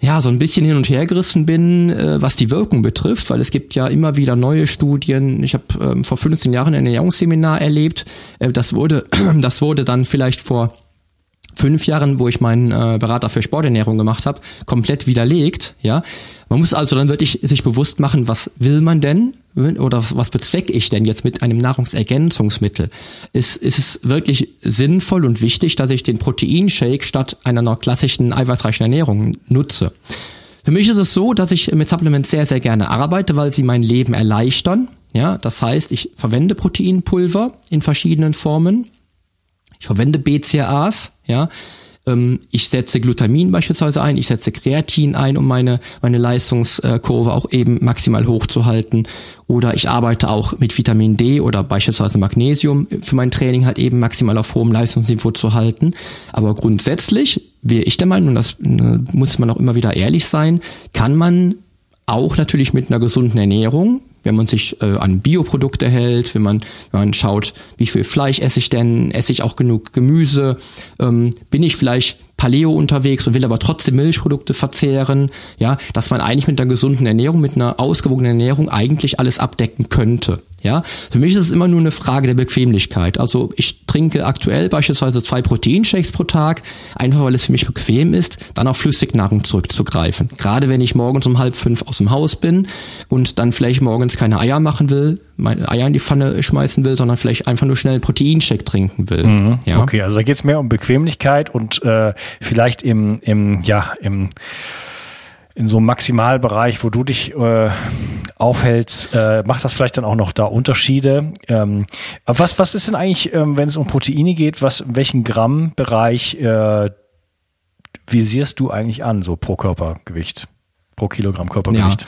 ja, so ein bisschen hin und her gerissen bin, äh, was die Wirkung betrifft, weil es gibt ja immer wieder neue Studien. Ich habe ähm, vor 15 Jahren ein Ernährungsseminar erlebt. Äh, das wurde, das wurde dann vielleicht vor fünf Jahren, wo ich meinen äh, Berater für Sporternährung gemacht habe, komplett widerlegt. Ja, man muss also dann wirklich sich bewusst machen, was will man denn oder was, was bezwecke ich denn jetzt mit einem Nahrungsergänzungsmittel? Ist, ist es wirklich sinnvoll und wichtig, dass ich den Proteinshake statt einer klassischen eiweißreichen Ernährung nutze? Für mich ist es so, dass ich mit Supplements sehr, sehr gerne arbeite, weil sie mein Leben erleichtern. Ja, das heißt, ich verwende Proteinpulver in verschiedenen Formen. Ich verwende BCAAs, ja. Ähm, ich setze Glutamin beispielsweise ein, ich setze Kreatin ein, um meine, meine Leistungskurve auch eben maximal hochzuhalten. Oder ich arbeite auch mit Vitamin D oder beispielsweise Magnesium für mein Training halt eben maximal auf hohem Leistungsniveau zu halten. Aber grundsätzlich wäre ich der Meinung, und das äh, muss man auch immer wieder ehrlich sein, kann man auch natürlich mit einer gesunden Ernährung wenn man sich äh, an Bioprodukte hält, wenn man, wenn man schaut, wie viel Fleisch esse ich denn, esse ich auch genug Gemüse, ähm, bin ich vielleicht Paleo unterwegs und will aber trotzdem Milchprodukte verzehren, ja, dass man eigentlich mit einer gesunden Ernährung, mit einer ausgewogenen Ernährung eigentlich alles abdecken könnte. Ja, für mich ist es immer nur eine Frage der Bequemlichkeit. Also ich trinke aktuell beispielsweise zwei Proteinshakes pro Tag, einfach weil es für mich bequem ist, dann auf Flüssignahrung zurückzugreifen. Gerade wenn ich morgens um halb fünf aus dem Haus bin und dann vielleicht morgens keine Eier machen will, meine Eier in die Pfanne schmeißen will, sondern vielleicht einfach nur schnell einen Proteinshake trinken will. Mhm. Ja? Okay, also da geht es mehr um Bequemlichkeit und äh, vielleicht im, im, ja, im in so einem Maximalbereich, wo du dich äh, aufhältst, äh, macht das vielleicht dann auch noch da Unterschiede. Ähm, was, was ist denn eigentlich, ähm, wenn es um Proteine geht, was, welchen Grammbereich äh, visierst du eigentlich an, so pro Körpergewicht, pro Kilogramm Körpergewicht? Ja.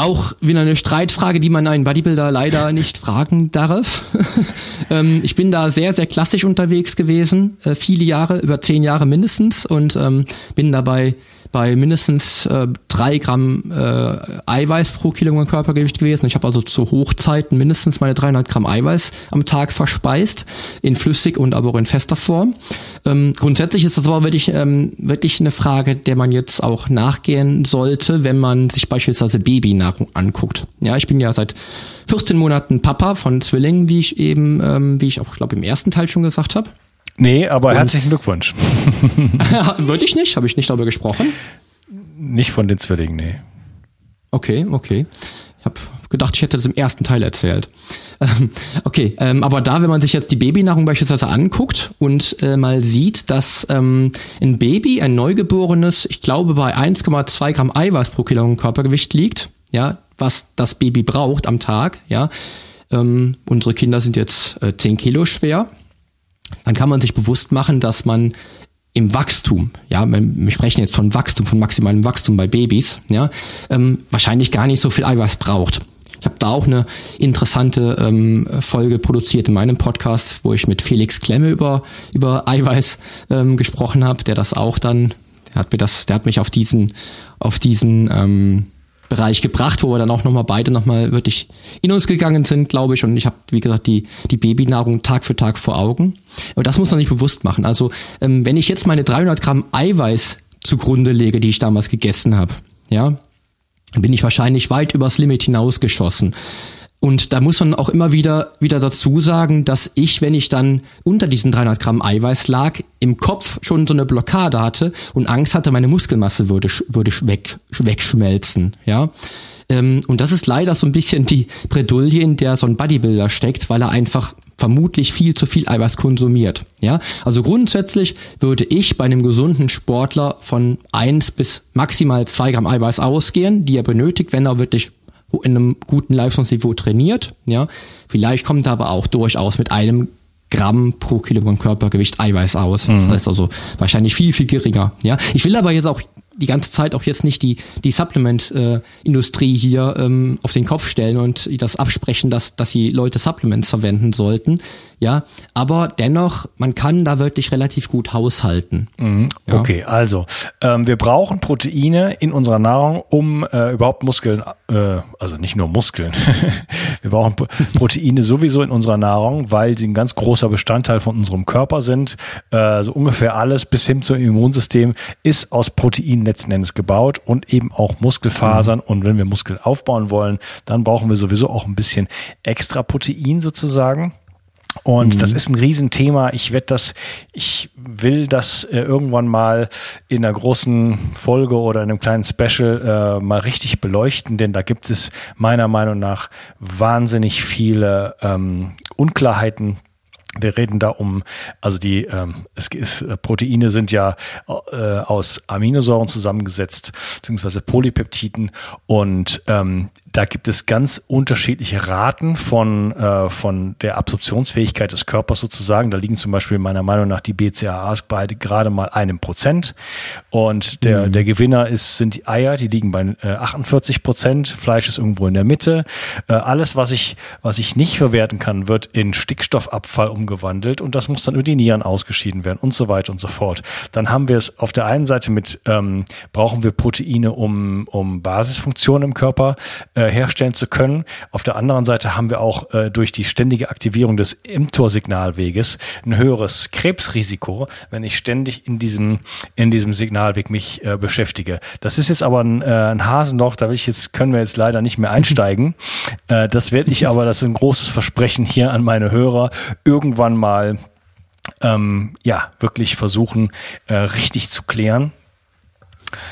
Auch wieder eine Streitfrage, die man einen Bodybuilder leider nicht fragen darf. ähm, ich bin da sehr, sehr klassisch unterwegs gewesen, äh, viele Jahre, über zehn Jahre mindestens und ähm, bin dabei bei mindestens äh, drei Gramm äh, Eiweiß pro Kilogramm Körpergewicht gewesen. Ich habe also zu Hochzeiten mindestens meine 300 Gramm Eiweiß am Tag verspeist, in flüssig und aber auch in fester Form. Ähm, grundsätzlich ist das aber wirklich, ähm, wirklich eine Frage, der man jetzt auch nachgehen sollte, wenn man sich beispielsweise Babynahrung anguckt. Ja, ich bin ja seit 14 Monaten Papa von Zwillingen, wie ich eben, ähm, wie ich auch, glaube im ersten Teil schon gesagt habe. Nee, aber Und herzlichen Glückwunsch. Würde ich nicht? Habe ich nicht darüber gesprochen? Nicht von den Zwillingen, nee. Okay, okay. Ich habe gedacht, ich hätte das im ersten Teil erzählt. Ähm, okay, ähm, aber da, wenn man sich jetzt die Babynahrung beispielsweise anguckt und äh, mal sieht, dass ähm, ein Baby, ein Neugeborenes, ich glaube bei 1,2 Gramm Eiweiß pro Kilogramm Körpergewicht liegt, ja, was das Baby braucht am Tag, ja. Ähm, unsere Kinder sind jetzt äh, 10 Kilo schwer dann kann man sich bewusst machen, dass man im Wachstum, ja, wir sprechen jetzt von Wachstum, von maximalem Wachstum bei Babys, ja, ähm, wahrscheinlich gar nicht so viel Eiweiß braucht. Ich habe da auch eine interessante ähm, Folge produziert in meinem Podcast, wo ich mit Felix Klemme über über Eiweiß ähm, gesprochen habe, der das auch dann, der hat mir das, der hat mich auf diesen auf diesen ähm, Bereich gebracht, wo wir dann auch nochmal beide nochmal wirklich in uns gegangen sind, glaube ich. Und ich habe, wie gesagt, die, die Babynahrung Tag für Tag vor Augen. Aber das muss man nicht bewusst machen. Also ähm, wenn ich jetzt meine 300 Gramm Eiweiß zugrunde lege, die ich damals gegessen habe, ja, bin ich wahrscheinlich weit übers Limit hinausgeschossen. Und da muss man auch immer wieder, wieder dazu sagen, dass ich, wenn ich dann unter diesen 300 Gramm Eiweiß lag, im Kopf schon so eine Blockade hatte und Angst hatte, meine Muskelmasse würde, würde weg, wegschmelzen, ja. Ähm, und das ist leider so ein bisschen die Bredouille, in der so ein Bodybuilder steckt, weil er einfach vermutlich viel zu viel Eiweiß konsumiert. Ja, also grundsätzlich würde ich bei einem gesunden Sportler von eins bis maximal zwei Gramm Eiweiß ausgehen, die er benötigt, wenn er wirklich in einem guten Leistungsniveau trainiert, ja. Vielleicht kommt er aber auch durchaus mit einem Gramm pro Kilogramm Körpergewicht Eiweiß aus. Mhm. Das heißt also wahrscheinlich viel, viel geringer, ja. Ich will aber jetzt auch die ganze Zeit auch jetzt nicht die, die Supplement-Industrie äh, hier ähm, auf den Kopf stellen und das absprechen, dass, dass sie Leute Supplements verwenden sollten. Ja, aber dennoch, man kann da wirklich relativ gut haushalten. Mhm. Ja. Okay, also ähm, wir brauchen Proteine in unserer Nahrung, um äh, überhaupt Muskeln, äh, also nicht nur Muskeln, wir brauchen Proteine sowieso in unserer Nahrung, weil sie ein ganz großer Bestandteil von unserem Körper sind. Äh, so ungefähr alles bis hin zum Immunsystem ist aus Proteinen letzten Endes gebaut und eben auch Muskelfasern. Mhm. Und wenn wir Muskel aufbauen wollen, dann brauchen wir sowieso auch ein bisschen extra Protein sozusagen. Und mhm. das ist ein Riesenthema. Ich werde das, ich will das äh, irgendwann mal in einer großen Folge oder in einem kleinen Special äh, mal richtig beleuchten, denn da gibt es meiner Meinung nach wahnsinnig viele ähm, Unklarheiten wir reden da um, also die, ähm, es ist, äh, Proteine sind ja äh, aus Aminosäuren zusammengesetzt, beziehungsweise Polypeptiden und ähm, da gibt es ganz unterschiedliche Raten von, äh, von der Absorptionsfähigkeit des Körpers sozusagen. Da liegen zum Beispiel meiner Meinung nach die BCAAs bei gerade mal einem Prozent. Und der, mhm. der Gewinner ist, sind die Eier, die liegen bei äh, 48 Prozent. Fleisch ist irgendwo in der Mitte. Äh, alles, was ich, was ich nicht verwerten kann, wird in Stickstoffabfall umgewandelt und das muss dann über die Nieren ausgeschieden werden und so weiter und so fort. Dann haben wir es auf der einen Seite mit, ähm, brauchen wir Proteine, um, um Basisfunktionen im Körper äh, herstellen zu können. Auf der anderen Seite haben wir auch äh, durch die ständige Aktivierung des mTOR-Signalweges ein höheres Krebsrisiko, wenn ich ständig in diesem, in diesem Signalweg mich äh, beschäftige. Das ist jetzt aber ein, äh, ein Hasenloch, da will ich jetzt, können wir jetzt leider nicht mehr einsteigen. äh, das werde ich aber, das ist ein großes Versprechen hier an meine Hörer, irgendwann mal ähm, ja, wirklich versuchen, äh, richtig zu klären.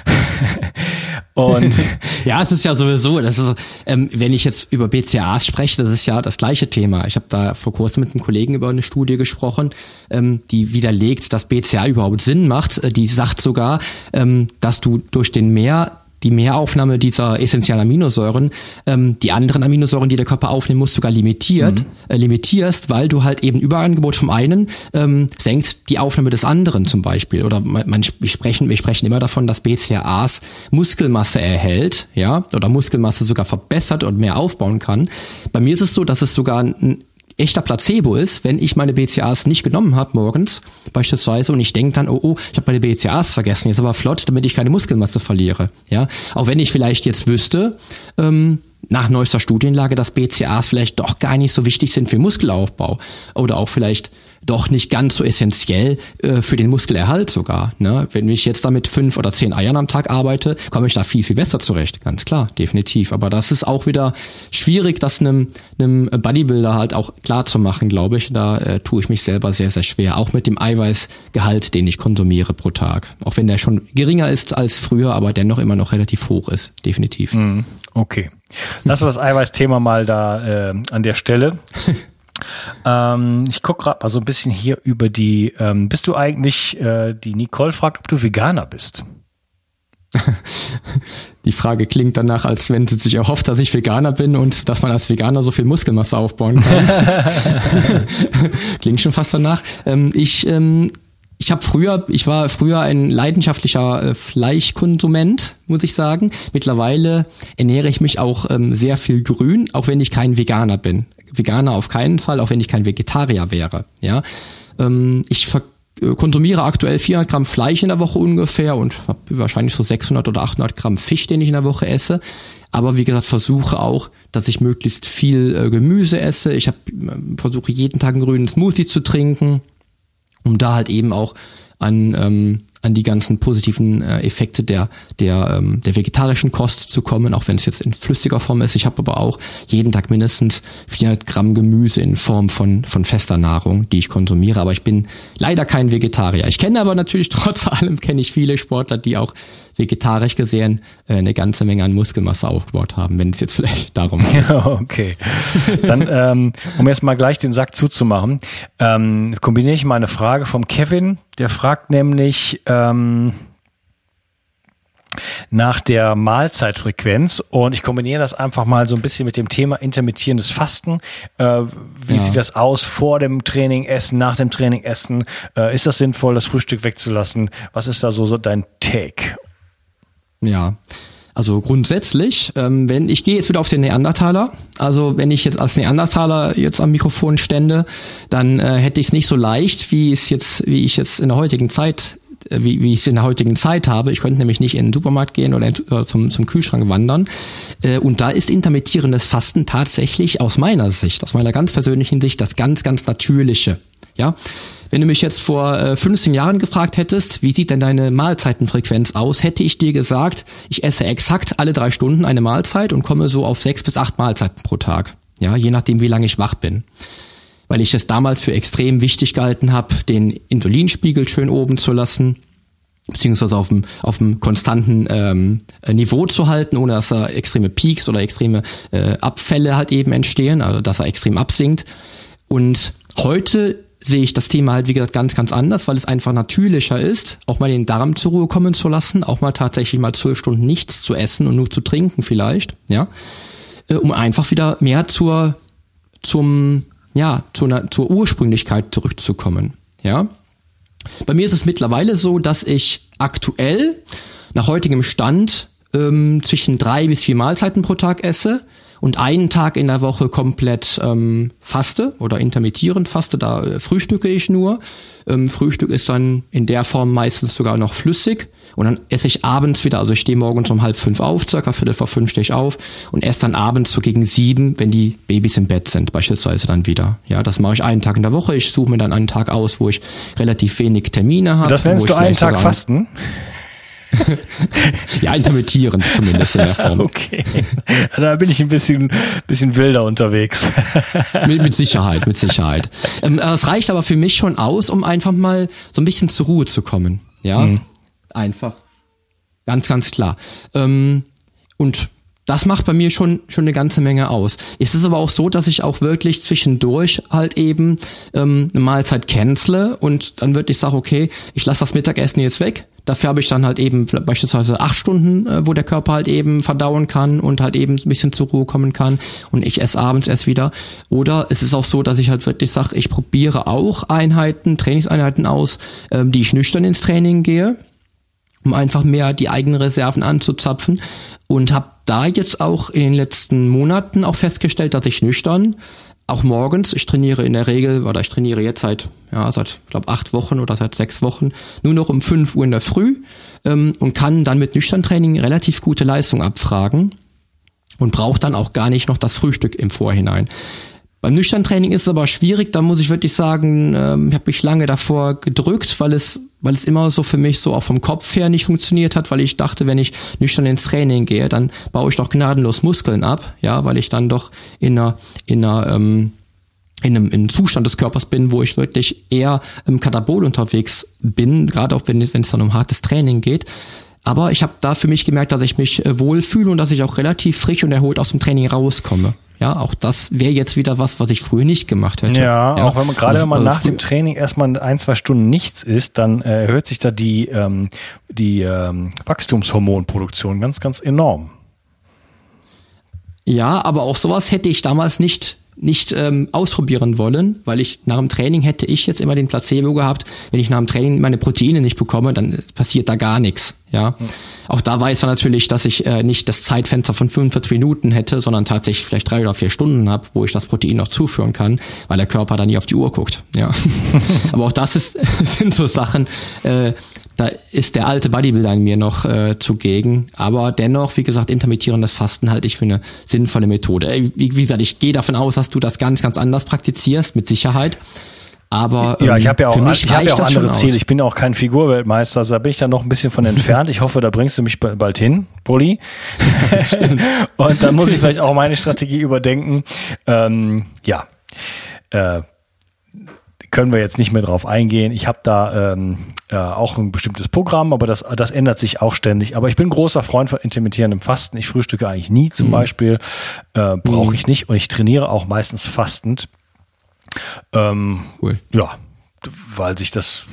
Und ja, es ist ja sowieso, das ist, ähm, wenn ich jetzt über BCAAs spreche, das ist ja das gleiche Thema. Ich habe da vor kurzem mit einem Kollegen über eine Studie gesprochen, ähm, die widerlegt, dass BCA überhaupt Sinn macht. Äh, die sagt sogar, ähm, dass du durch den mehr die Mehraufnahme dieser essentiellen Aminosäuren ähm, die anderen Aminosäuren, die der Körper aufnehmen muss, sogar limitiert, mhm. äh, limitierst, weil du halt eben Überangebot vom einen ähm, senkt die Aufnahme des anderen zum Beispiel. Oder man, man, wir, sprechen, wir sprechen immer davon, dass BCAAs Muskelmasse erhält, ja, oder Muskelmasse sogar verbessert und mehr aufbauen kann. Bei mir ist es so, dass es sogar ein echter Placebo ist, wenn ich meine BCAs nicht genommen habe morgens beispielsweise und ich denke dann, oh, oh, ich habe meine BCAs vergessen, jetzt aber flott, damit ich keine Muskelmasse verliere. Ja, auch wenn ich vielleicht jetzt wüsste, ähm, nach neuester Studienlage, dass BCAs vielleicht doch gar nicht so wichtig sind für Muskelaufbau oder auch vielleicht doch nicht ganz so essentiell äh, für den Muskelerhalt sogar. Ne? Wenn ich jetzt damit fünf oder zehn Eiern am Tag arbeite, komme ich da viel, viel besser zurecht. Ganz klar, definitiv. Aber das ist auch wieder schwierig, das einem, einem Bodybuilder halt auch klar zu machen, glaube ich. Da äh, tue ich mich selber sehr, sehr schwer. Auch mit dem Eiweißgehalt, den ich konsumiere pro Tag. Auch wenn der schon geringer ist als früher, aber dennoch immer noch relativ hoch ist. Definitiv. Mhm. Okay. Lass uns das Eiweißthema mal da äh, an der Stelle. ähm, ich gucke gerade mal so ein bisschen hier über die. Ähm, bist du eigentlich, äh, die Nicole fragt, ob du Veganer bist? Die Frage klingt danach, als wenn sie sich erhofft, dass ich Veganer bin und dass man als Veganer so viel Muskelmasse aufbauen kann. klingt schon fast danach. Ähm, ich ähm, ich habe früher, ich war früher ein leidenschaftlicher äh, Fleischkonsument, muss ich sagen. Mittlerweile ernähre ich mich auch ähm, sehr viel grün, auch wenn ich kein Veganer bin. Veganer auf keinen Fall, auch wenn ich kein Vegetarier wäre. Ja, ähm, ich äh, konsumiere aktuell 400 Gramm Fleisch in der Woche ungefähr und habe wahrscheinlich so 600 oder 800 Gramm Fisch, den ich in der Woche esse. Aber wie gesagt, versuche auch, dass ich möglichst viel äh, Gemüse esse. Ich hab, äh, versuche jeden Tag einen grünen Smoothie zu trinken um da halt eben auch an, ähm, an die ganzen positiven äh, Effekte der, der, ähm, der vegetarischen Kost zu kommen, auch wenn es jetzt in flüssiger Form ist. Ich habe aber auch jeden Tag mindestens 400 Gramm Gemüse in Form von, von fester Nahrung, die ich konsumiere. Aber ich bin leider kein Vegetarier. Ich kenne aber natürlich trotz allem, kenne ich viele Sportler, die auch vegetarisch gesehen äh, eine ganze Menge an Muskelmasse aufgebaut haben, wenn es jetzt vielleicht darum geht. Ja, okay. Dann, ähm, um jetzt mal gleich den Sack zuzumachen, ähm, kombiniere ich mal eine Frage vom Kevin. Der fragt nämlich, ähm, nach der Mahlzeitfrequenz und ich kombiniere das einfach mal so ein bisschen mit dem Thema intermittierendes Fasten. Äh, wie ja. sieht das aus vor dem Training essen, nach dem Training essen? Äh, ist das sinnvoll, das Frühstück wegzulassen? Was ist da so, so dein Take? Ja. Also grundsätzlich, ähm, wenn ich gehe jetzt wieder auf den Neandertaler, also wenn ich jetzt als Neandertaler jetzt am Mikrofon stände, dann äh, hätte ich es nicht so leicht, wie es jetzt, wie ich jetzt in der heutigen Zeit, äh, wie, wie ich es in der heutigen Zeit habe. Ich könnte nämlich nicht in den Supermarkt gehen oder, in, oder zum, zum Kühlschrank wandern. Äh, und da ist intermittierendes Fasten tatsächlich aus meiner Sicht, aus meiner ganz persönlichen Sicht, das ganz, ganz Natürliche. Ja, wenn du mich jetzt vor äh, 15 Jahren gefragt hättest, wie sieht denn deine Mahlzeitenfrequenz aus, hätte ich dir gesagt, ich esse exakt alle drei Stunden eine Mahlzeit und komme so auf sechs bis acht Mahlzeiten pro Tag. Ja, je nachdem, wie lange ich wach bin. Weil ich es damals für extrem wichtig gehalten habe, den Insulinspiegel schön oben zu lassen, beziehungsweise auf dem, auf dem konstanten ähm, Niveau zu halten, ohne dass er extreme Peaks oder extreme äh, Abfälle halt eben entstehen, also dass er extrem absinkt. Und heute sehe ich das Thema halt, wie gesagt, ganz, ganz anders, weil es einfach natürlicher ist, auch mal den Darm zur Ruhe kommen zu lassen, auch mal tatsächlich mal zwölf Stunden nichts zu essen und nur zu trinken vielleicht, ja, äh, um einfach wieder mehr zur, zum, ja, zur, zur Ursprünglichkeit zurückzukommen, ja. Bei mir ist es mittlerweile so, dass ich aktuell nach heutigem Stand ähm, zwischen drei bis vier Mahlzeiten pro Tag esse und einen Tag in der Woche komplett ähm, faste oder intermittierend faste, da äh, frühstücke ich nur. Ähm, Frühstück ist dann in der Form meistens sogar noch flüssig und dann esse ich abends wieder, also ich stehe morgens um halb fünf auf, circa viertel vor fünf stehe ich auf und esse dann abends so gegen sieben, wenn die Babys im Bett sind, beispielsweise dann wieder. Ja, das mache ich einen Tag in der Woche. Ich suche mir dann einen Tag aus, wo ich relativ wenig Termine habe. Das nennst du einen Tag fasten? ja, intermittierend zumindest in der Form. Okay. Da bin ich ein bisschen, bisschen wilder unterwegs. mit, mit Sicherheit, mit Sicherheit. Ähm, es reicht aber für mich schon aus, um einfach mal so ein bisschen zur Ruhe zu kommen. Ja, mhm. einfach. Ganz, ganz klar. Ähm, und das macht bei mir schon schon eine ganze Menge aus. Es ist aber auch so, dass ich auch wirklich zwischendurch halt eben ähm, eine Mahlzeit cancele und dann wirklich sage, okay, ich lasse das Mittagessen jetzt weg, Dafür habe ich dann halt eben beispielsweise acht Stunden, äh, wo der Körper halt eben verdauen kann und halt eben ein bisschen zur Ruhe kommen kann und ich esse abends erst wieder. Oder es ist auch so, dass ich halt wirklich sage, ich probiere auch Einheiten, Trainingseinheiten aus, ähm, die ich nüchtern ins Training gehe, um einfach mehr die eigenen Reserven anzuzapfen und habe da jetzt auch in den letzten Monaten auch festgestellt, dass ich nüchtern auch morgens. Ich trainiere in der Regel, oder ich trainiere jetzt seit, ja, seit, glaube acht Wochen oder seit sechs Wochen, nur noch um fünf Uhr in der Früh ähm, und kann dann mit Nüchterntraining relativ gute Leistung abfragen und braucht dann auch gar nicht noch das Frühstück im Vorhinein. Beim Nüchterntraining ist es aber schwierig, da muss ich wirklich sagen, ähm, ich habe mich lange davor gedrückt, weil es, weil es immer so für mich so auch vom Kopf her nicht funktioniert hat, weil ich dachte, wenn ich nüchtern ins Training gehe, dann baue ich doch gnadenlos Muskeln ab, ja, weil ich dann doch in einer, in einer ähm, in einem, in einem Zustand des Körpers bin, wo ich wirklich eher im Katabol unterwegs bin, gerade auch wenn, wenn es dann um hartes Training geht. Aber ich habe da für mich gemerkt, dass ich mich äh, wohlfühle und dass ich auch relativ frisch und erholt aus dem Training rauskomme. Ja, auch das wäre jetzt wieder was, was ich früher nicht gemacht hätte. Ja, ja. auch wenn man gerade also, wenn man nach dem Training erstmal ein, zwei Stunden nichts isst, dann äh, erhöht sich da die, ähm, die ähm, Wachstumshormonproduktion ganz, ganz enorm. Ja, aber auch sowas hätte ich damals nicht nicht ähm, ausprobieren wollen, weil ich nach dem Training hätte ich jetzt immer den Placebo gehabt, wenn ich nach dem Training meine Proteine nicht bekomme, dann passiert da gar nichts. Ja, mhm. auch da weiß man natürlich, dass ich äh, nicht das Zeitfenster von 45 Minuten hätte, sondern tatsächlich vielleicht drei oder vier Stunden habe, wo ich das Protein noch zuführen kann, weil der Körper dann nie auf die Uhr guckt. Ja, aber auch das ist, sind so Sachen, äh, da ist der alte Bodybuilder in mir noch äh, zugegen. Aber dennoch, wie gesagt, intermittierendes Fasten halte ich für eine sinnvolle Methode. Wie, wie gesagt, ich gehe davon aus, dass du das ganz, ganz anders praktizierst, mit Sicherheit. Aber ja, ich habe ja auch, ich hab ja auch andere Ziele. Ich bin auch kein Figurweltmeister, also da bin ich dann noch ein bisschen von entfernt. Ich hoffe, da bringst du mich bald hin, Bulli. Und dann muss ich vielleicht auch meine Strategie überdenken. Ähm, ja. Äh, können wir jetzt nicht mehr drauf eingehen. Ich habe da ähm, äh, auch ein bestimmtes Programm, aber das, das ändert sich auch ständig. Aber ich bin großer Freund von intermittierendem Fasten. Ich frühstücke eigentlich nie zum mhm. Beispiel, äh, brauche mhm. ich nicht und ich trainiere auch meistens fastend. Ähm, cool. Ja, weil sich das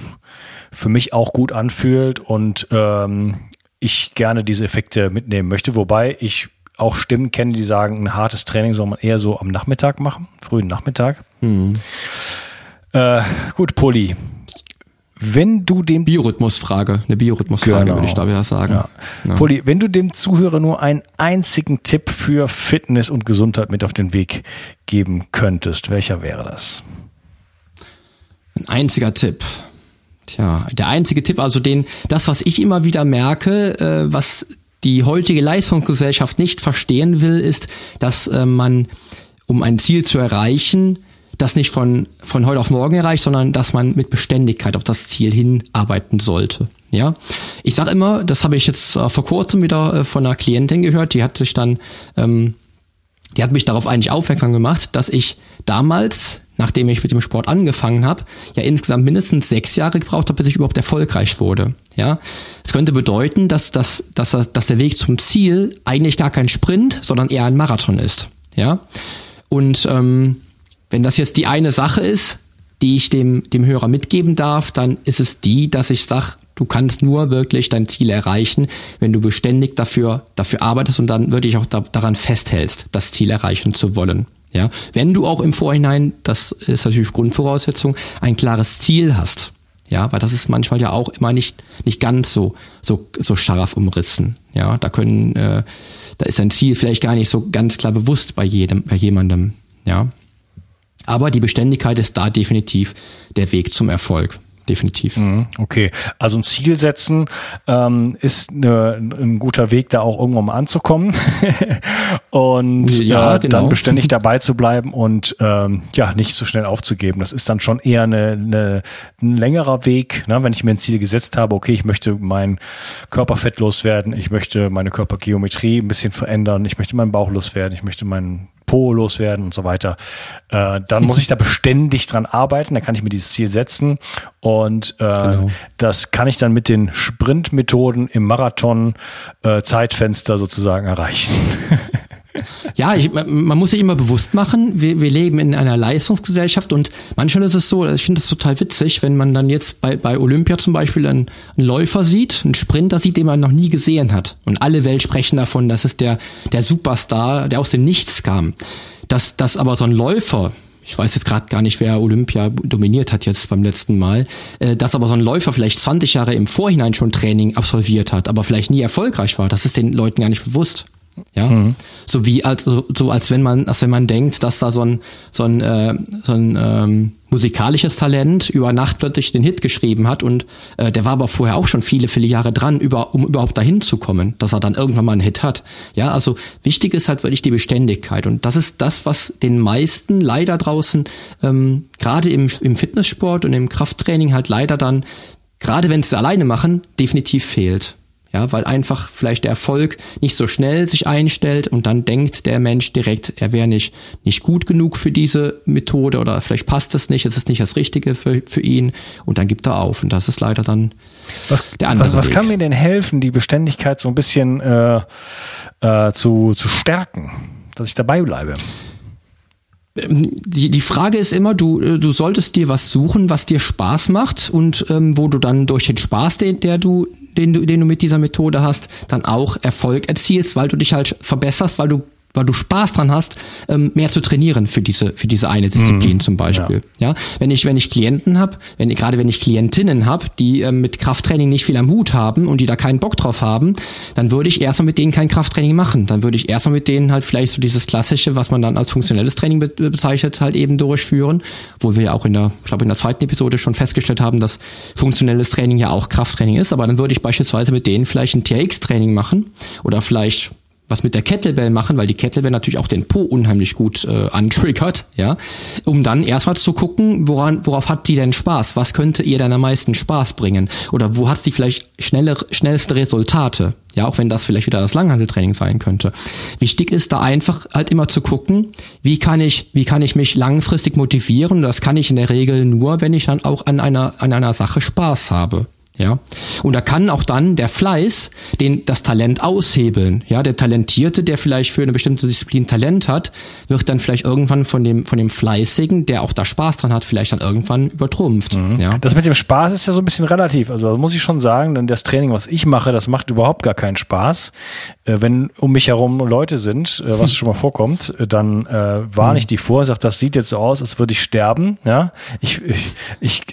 für mich auch gut anfühlt und ähm, ich gerne diese Effekte mitnehmen möchte. Wobei ich auch Stimmen kenne, die sagen, ein hartes Training soll man eher so am Nachmittag machen, frühen Nachmittag. Mhm. Äh, gut, Poli. wenn du dem Biorhythmusfrage, eine Biorhythmusfrage genau. würde ich da wieder sagen. Ja. Ja. Poli, wenn du dem Zuhörer nur einen einzigen Tipp für Fitness und Gesundheit mit auf den Weg geben könntest, welcher wäre das? Ein einziger Tipp. Tja, der einzige Tipp, also den, das, was ich immer wieder merke, äh, was die heutige Leistungsgesellschaft nicht verstehen will, ist, dass äh, man, um ein Ziel zu erreichen, das nicht von, von heute auf morgen erreicht, sondern dass man mit Beständigkeit auf das Ziel hinarbeiten sollte. Ja, ich sage immer, das habe ich jetzt äh, vor kurzem wieder äh, von einer Klientin gehört, die hat sich dann, ähm, die hat mich darauf eigentlich aufmerksam gemacht, dass ich damals, nachdem ich mit dem Sport angefangen habe, ja insgesamt mindestens sechs Jahre gebraucht habe, bis ich überhaupt erfolgreich wurde. Ja, es könnte bedeuten, dass, dass, dass, dass der Weg zum Ziel eigentlich gar kein Sprint, sondern eher ein Marathon ist. Ja, und ähm, wenn das jetzt die eine Sache ist, die ich dem, dem Hörer mitgeben darf, dann ist es die, dass ich sage, du kannst nur wirklich dein Ziel erreichen, wenn du beständig dafür, dafür arbeitest und dann wirklich auch da, daran festhältst, das Ziel erreichen zu wollen. Ja, wenn du auch im Vorhinein, das ist natürlich Grundvoraussetzung, ein klares Ziel hast. Ja, weil das ist manchmal ja auch immer nicht, nicht ganz so, so, so scharf umrissen. Ja, da können, äh, da ist ein Ziel vielleicht gar nicht so ganz klar bewusst bei jedem, bei jemandem. Ja. Aber die Beständigkeit ist da definitiv der Weg zum Erfolg definitiv. Mhm, okay, also ein Ziel setzen ähm, ist eine, ein guter Weg, da auch irgendwann mal anzukommen und ja, äh, genau. dann beständig dabei zu bleiben und ähm, ja, nicht so schnell aufzugeben. Das ist dann schon eher eine, eine, ein längerer Weg, ne? wenn ich mir ein Ziel gesetzt habe, okay, ich möchte mein Körperfett loswerden, ich möchte meine Körpergeometrie ein bisschen verändern, ich möchte meinen Bauch loswerden, ich möchte meinen Po loswerden und so weiter. Äh, dann muss ich da beständig dran arbeiten, dann kann ich mir dieses Ziel setzen und äh, genau. das kann ich dann mit den Sprintmethoden im Marathon äh, Zeitfenster sozusagen erreichen. Ja, ich, man muss sich immer bewusst machen, wir, wir leben in einer Leistungsgesellschaft und manchmal ist es so, ich finde es total witzig, wenn man dann jetzt bei, bei Olympia zum Beispiel einen, einen Läufer sieht, einen Sprinter sieht, den man noch nie gesehen hat. Und alle Welt sprechen davon, dass es der, der Superstar, der aus dem Nichts kam. Dass, dass aber so ein Läufer, ich weiß jetzt gerade gar nicht, wer Olympia dominiert hat jetzt beim letzten Mal, äh, dass aber so ein Läufer vielleicht 20 Jahre im Vorhinein schon Training absolviert hat, aber vielleicht nie erfolgreich war. Das ist den Leuten gar nicht bewusst. Ja, mhm. so wie als so, so als wenn man als wenn man denkt, dass da so ein so ein äh, so ein ähm, musikalisches Talent über Nacht plötzlich den Hit geschrieben hat und äh, der war aber vorher auch schon viele viele Jahre dran, über um überhaupt dahin zu kommen, dass er dann irgendwann mal einen Hit hat. Ja, also wichtig ist halt wirklich die Beständigkeit und das ist das, was den meisten leider draußen ähm, gerade im im Fitnesssport und im Krafttraining halt leider dann gerade wenn sie es alleine machen definitiv fehlt. Ja, weil einfach vielleicht der Erfolg nicht so schnell sich einstellt und dann denkt der Mensch direkt, er wäre nicht, nicht gut genug für diese Methode oder vielleicht passt es nicht, es ist nicht das Richtige für, für ihn und dann gibt er auf und das ist leider dann was, der andere Was, was kann mir denn helfen, die Beständigkeit so ein bisschen äh, äh, zu, zu stärken, dass ich dabei bleibe? Ähm, die, die Frage ist immer, du, äh, du solltest dir was suchen, was dir Spaß macht und ähm, wo du dann durch den Spaß, den, der du, den den du mit dieser Methode hast, dann auch Erfolg erzielst, weil du dich halt verbesserst, weil du weil du Spaß dran hast, ähm, mehr zu trainieren für diese für diese eine Disziplin mhm. zum Beispiel. Ja. ja. wenn ich wenn ich Klienten habe, wenn gerade wenn ich Klientinnen habe, die ähm, mit Krafttraining nicht viel am Hut haben und die da keinen Bock drauf haben, dann würde ich erstmal mit denen kein Krafttraining machen. Dann würde ich erstmal mit denen halt vielleicht so dieses klassische, was man dann als funktionelles Training be bezeichnet, halt eben durchführen, wo wir ja auch in der, ich glaube in der zweiten Episode schon festgestellt haben, dass funktionelles Training ja auch Krafttraining ist. Aber dann würde ich beispielsweise mit denen vielleicht ein TRX-Training machen oder vielleicht was mit der Kettlebell machen, weil die Kettlebell natürlich auch den Po unheimlich gut äh, antriggert, ja, um dann erstmal zu gucken, woran, worauf hat die denn Spaß? Was könnte ihr denn am meisten Spaß bringen? Oder wo hat sie vielleicht schnelle, schnellste Resultate? Ja, auch wenn das vielleicht wieder das Langhandeltraining sein könnte. Wichtig ist da einfach halt immer zu gucken, wie kann ich, wie kann ich mich langfristig motivieren? Das kann ich in der Regel nur, wenn ich dann auch an einer, an einer Sache Spaß habe. Ja. Und da kann auch dann der Fleiß den, das Talent aushebeln. Ja, der Talentierte, der vielleicht für eine bestimmte Disziplin Talent hat, wird dann vielleicht irgendwann von dem, von dem Fleißigen, der auch da Spaß dran hat, vielleicht dann irgendwann übertrumpft. Mhm. Ja. Das mit dem Spaß ist ja so ein bisschen relativ. Also muss ich schon sagen, denn das Training, was ich mache, das macht überhaupt gar keinen Spaß. Äh, wenn um mich herum Leute sind, äh, was schon mal vorkommt, äh, dann äh, warne mhm. ich die vor, sage, das sieht jetzt so aus, als würde ich sterben. Ja, ich, ich, ich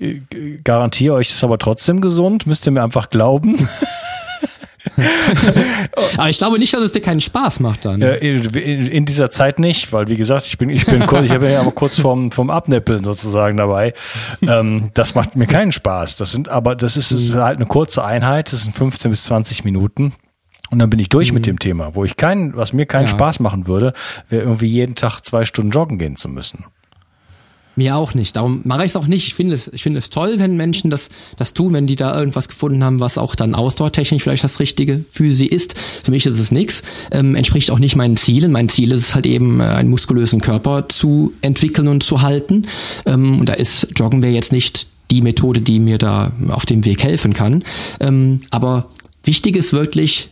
garantiere euch, das ist aber trotzdem gesund und müsst ihr mir einfach glauben. Aber ich glaube nicht, dass es dir keinen Spaß macht dann. In dieser Zeit nicht, weil wie gesagt, ich bin, ich bin kurz, ich habe ja aber kurz vom, vom Abnippeln sozusagen dabei. Ähm, das macht mir keinen Spaß. Das sind aber, das ist, ist halt eine kurze Einheit, das sind 15 bis 20 Minuten. Und dann bin ich durch mhm. mit dem Thema. Wo ich keinen, was mir keinen ja. Spaß machen würde, wäre irgendwie jeden Tag zwei Stunden joggen gehen zu müssen. Mir auch nicht. Darum mache ich es auch nicht. Ich finde es, ich finde es toll, wenn Menschen das, das tun, wenn die da irgendwas gefunden haben, was auch dann ausdauertechnisch vielleicht das Richtige für sie ist. Für mich ist es nichts. Ähm, entspricht auch nicht meinen Zielen. Mein Ziel ist es halt eben, äh, einen muskulösen Körper zu entwickeln und zu halten. Ähm, und da ist Joggen wäre jetzt nicht die Methode, die mir da auf dem Weg helfen kann. Ähm, aber wichtig ist wirklich,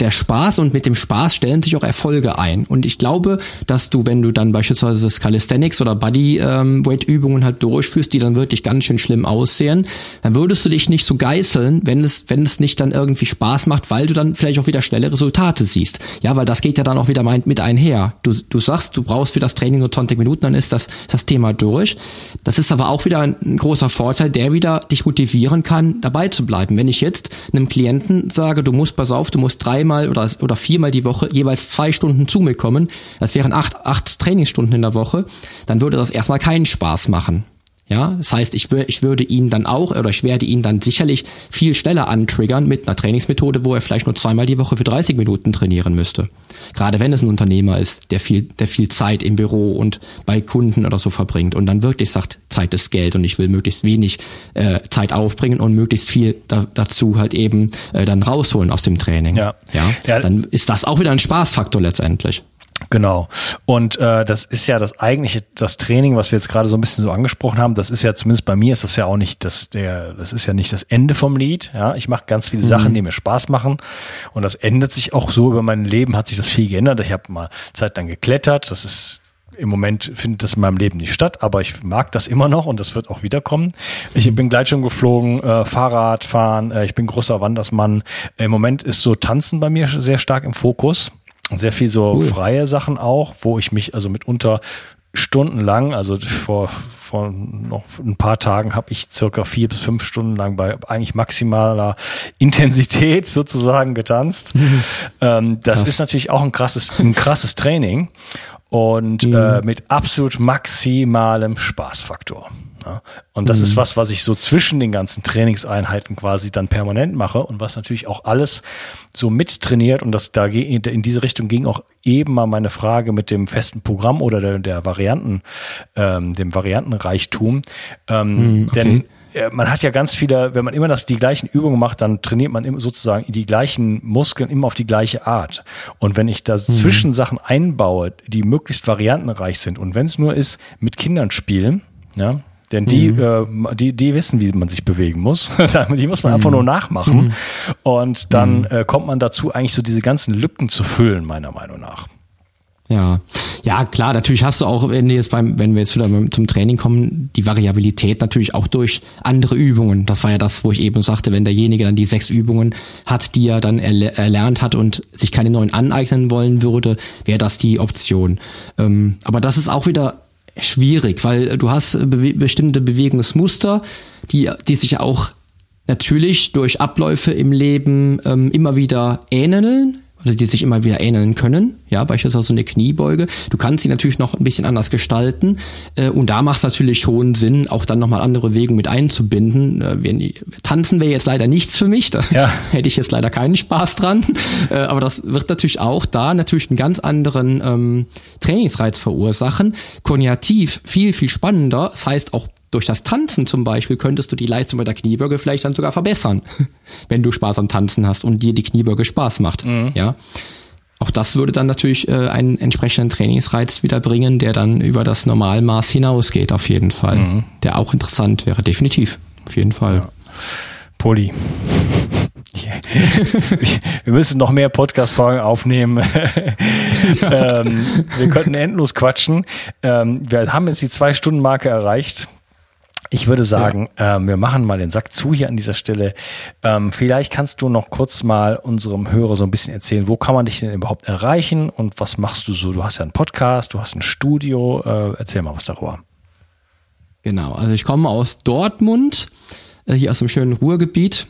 der Spaß und mit dem Spaß stellen sich auch Erfolge ein. Und ich glaube, dass du, wenn du dann beispielsweise das Calisthenics oder Bodyweight-Übungen halt durchführst, die dann wirklich ganz schön schlimm aussehen, dann würdest du dich nicht so geißeln, wenn es, wenn es nicht dann irgendwie Spaß macht, weil du dann vielleicht auch wieder schnelle Resultate siehst. Ja, weil das geht ja dann auch wieder mit einher. Du, du sagst, du brauchst für das Training nur 20 Minuten, dann ist das, das Thema durch. Das ist aber auch wieder ein, ein großer Vorteil, der wieder dich motivieren kann, dabei zu bleiben. Wenn ich jetzt einem Klienten sage, du musst, pass auf, du musst dreimal dreimal oder, oder viermal die Woche jeweils zwei Stunden zu mir kommen, das wären acht, acht Trainingsstunden in der Woche, dann würde das erstmal keinen Spaß machen. Ja, das heißt, ich, ich würde ihn dann auch oder ich werde ihn dann sicherlich viel schneller antriggern mit einer Trainingsmethode, wo er vielleicht nur zweimal die Woche für 30 Minuten trainieren müsste. Gerade wenn es ein Unternehmer ist, der viel, der viel Zeit im Büro und bei Kunden oder so verbringt und dann wirklich sagt, Zeit ist Geld und ich will möglichst wenig äh, Zeit aufbringen und möglichst viel da, dazu halt eben äh, dann rausholen aus dem Training. Ja. ja. Ja, dann ist das auch wieder ein Spaßfaktor letztendlich. Genau. Und äh, das ist ja das eigentliche, das Training, was wir jetzt gerade so ein bisschen so angesprochen haben, das ist ja zumindest bei mir ist das ja auch nicht das der, das ist ja nicht das Ende vom Lied. Ja, ich mache ganz viele mhm. Sachen, die mir Spaß machen und das ändert sich auch so über mein Leben hat sich das viel geändert. Ich habe mal Zeit lang geklettert. Das ist im Moment findet das in meinem Leben nicht statt, aber ich mag das immer noch und das wird auch wiederkommen. Ich mhm. bin Gleitschirm geflogen, äh, Fahrrad fahren, äh, ich bin großer Wandersmann. Im Moment ist so Tanzen bei mir sehr stark im Fokus. Sehr viel so cool. freie Sachen auch, wo ich mich also mitunter stundenlang, also vor, vor noch ein paar Tagen habe ich circa vier bis fünf Stunden lang bei eigentlich maximaler Intensität sozusagen getanzt. Mhm. Ähm, das Krass. ist natürlich auch ein krasses, ein krasses Training und mhm. äh, mit absolut maximalem Spaßfaktor. Ja. Und das mhm. ist was, was ich so zwischen den ganzen Trainingseinheiten quasi dann permanent mache und was natürlich auch alles so mittrainiert und das da in diese Richtung ging auch eben mal meine Frage mit dem festen Programm oder der, der Varianten, ähm, dem Variantenreichtum. Ähm, mhm, okay. Denn man hat ja ganz viele, wenn man immer das die gleichen Übungen macht, dann trainiert man sozusagen die gleichen Muskeln immer auf die gleiche Art. Und wenn ich da mhm. Zwischensachen einbaue, die möglichst variantenreich sind und wenn es nur ist, mit Kindern spielen, ja, denn die, mhm. äh, die, die wissen, wie man sich bewegen muss. die muss man mhm. einfach nur nachmachen. Mhm. Und dann mhm. äh, kommt man dazu, eigentlich so diese ganzen Lücken zu füllen, meiner Meinung nach. Ja, ja klar, natürlich hast du auch, wenn, jetzt beim, wenn wir jetzt wieder zum Training kommen, die Variabilität natürlich auch durch andere Übungen. Das war ja das, wo ich eben sagte, wenn derjenige dann die sechs Übungen hat, die er dann erlernt hat und sich keine neuen aneignen wollen würde, wäre das die Option. Ähm, aber das ist auch wieder schwierig, weil du hast be bestimmte Bewegungsmuster, die, die sich auch natürlich durch Abläufe im Leben ähm, immer wieder ähneln oder die sich immer wieder ähneln können. Ja, beispielsweise so eine Kniebeuge. Du kannst sie natürlich noch ein bisschen anders gestalten. Äh, und da macht es natürlich schon Sinn, auch dann nochmal andere Bewegungen mit einzubinden. Äh, wir, tanzen wäre jetzt leider nichts für mich. Da ja. hätte ich jetzt leider keinen Spaß dran. Äh, aber das wird natürlich auch da natürlich einen ganz anderen ähm, Trainingsreiz verursachen. Kognitiv viel, viel spannender. Das heißt auch durch das Tanzen zum Beispiel könntest du die Leistung bei der Kniebeuge vielleicht dann sogar verbessern, wenn du Spaß am Tanzen hast und dir die Kniebeuge Spaß macht. Mhm. Ja. Auch das würde dann natürlich äh, einen entsprechenden Trainingsreiz wieder bringen, der dann über das Normalmaß hinausgeht, auf jeden Fall. Mhm. Der auch interessant wäre, definitiv. Auf jeden Fall. Ja. Poli. wir müssen noch mehr Podcast-Folgen aufnehmen. ähm, wir könnten endlos quatschen. Ähm, wir haben jetzt die Zwei-Stunden-Marke erreicht. Ich würde sagen, ja. ähm, wir machen mal den Sack zu hier an dieser Stelle. Ähm, vielleicht kannst du noch kurz mal unserem Hörer so ein bisschen erzählen, wo kann man dich denn überhaupt erreichen und was machst du so? Du hast ja einen Podcast, du hast ein Studio. Äh, erzähl mal was darüber. Genau, also ich komme aus Dortmund, äh, hier aus dem schönen Ruhrgebiet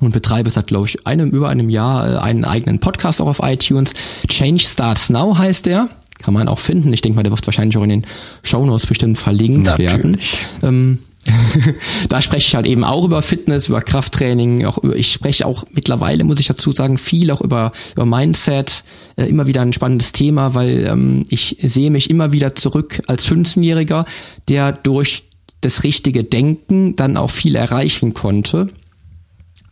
und betreibe seit, glaube ich, einem, über einem Jahr äh, einen eigenen Podcast auch auf iTunes. Change Starts Now heißt der. Kann man auch finden. Ich denke mal, der wird wahrscheinlich auch in den Shownotes bestimmt verlinkt Natürlich. werden. Ähm, da spreche ich halt eben auch über Fitness, über Krafttraining, auch über, ich spreche auch mittlerweile, muss ich dazu sagen, viel auch über, über Mindset, äh, immer wieder ein spannendes Thema, weil ähm, ich sehe mich immer wieder zurück als 15-Jähriger, der durch das richtige Denken dann auch viel erreichen konnte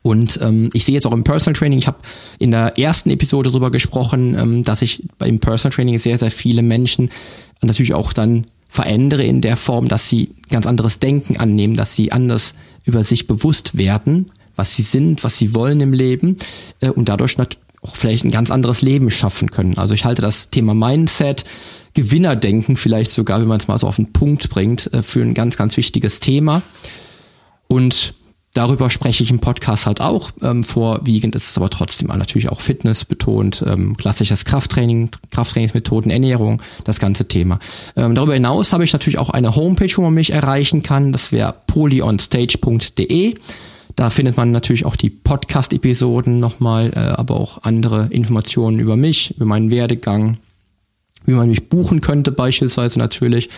und ähm, ich sehe jetzt auch im Personal Training, ich habe in der ersten Episode darüber gesprochen, ähm, dass ich beim Personal Training sehr, sehr viele Menschen natürlich auch dann verändere in der Form, dass sie ganz anderes Denken annehmen, dass sie anders über sich bewusst werden, was sie sind, was sie wollen im Leben äh, und dadurch auch vielleicht ein ganz anderes Leben schaffen können. Also ich halte das Thema Mindset, Gewinnerdenken vielleicht sogar, wenn man es mal so auf den Punkt bringt, äh, für ein ganz, ganz wichtiges Thema. Und Darüber spreche ich im Podcast halt auch. Ähm, vorwiegend ist es aber trotzdem natürlich auch Fitness betont, ähm, klassisches Krafttraining, Krafttrainingsmethoden, Ernährung, das ganze Thema. Ähm, darüber hinaus habe ich natürlich auch eine Homepage, wo man mich erreichen kann. Das wäre polyonstage.de. Da findet man natürlich auch die Podcast-Episoden nochmal, äh, aber auch andere Informationen über mich, über meinen Werdegang, wie man mich buchen könnte beispielsweise natürlich.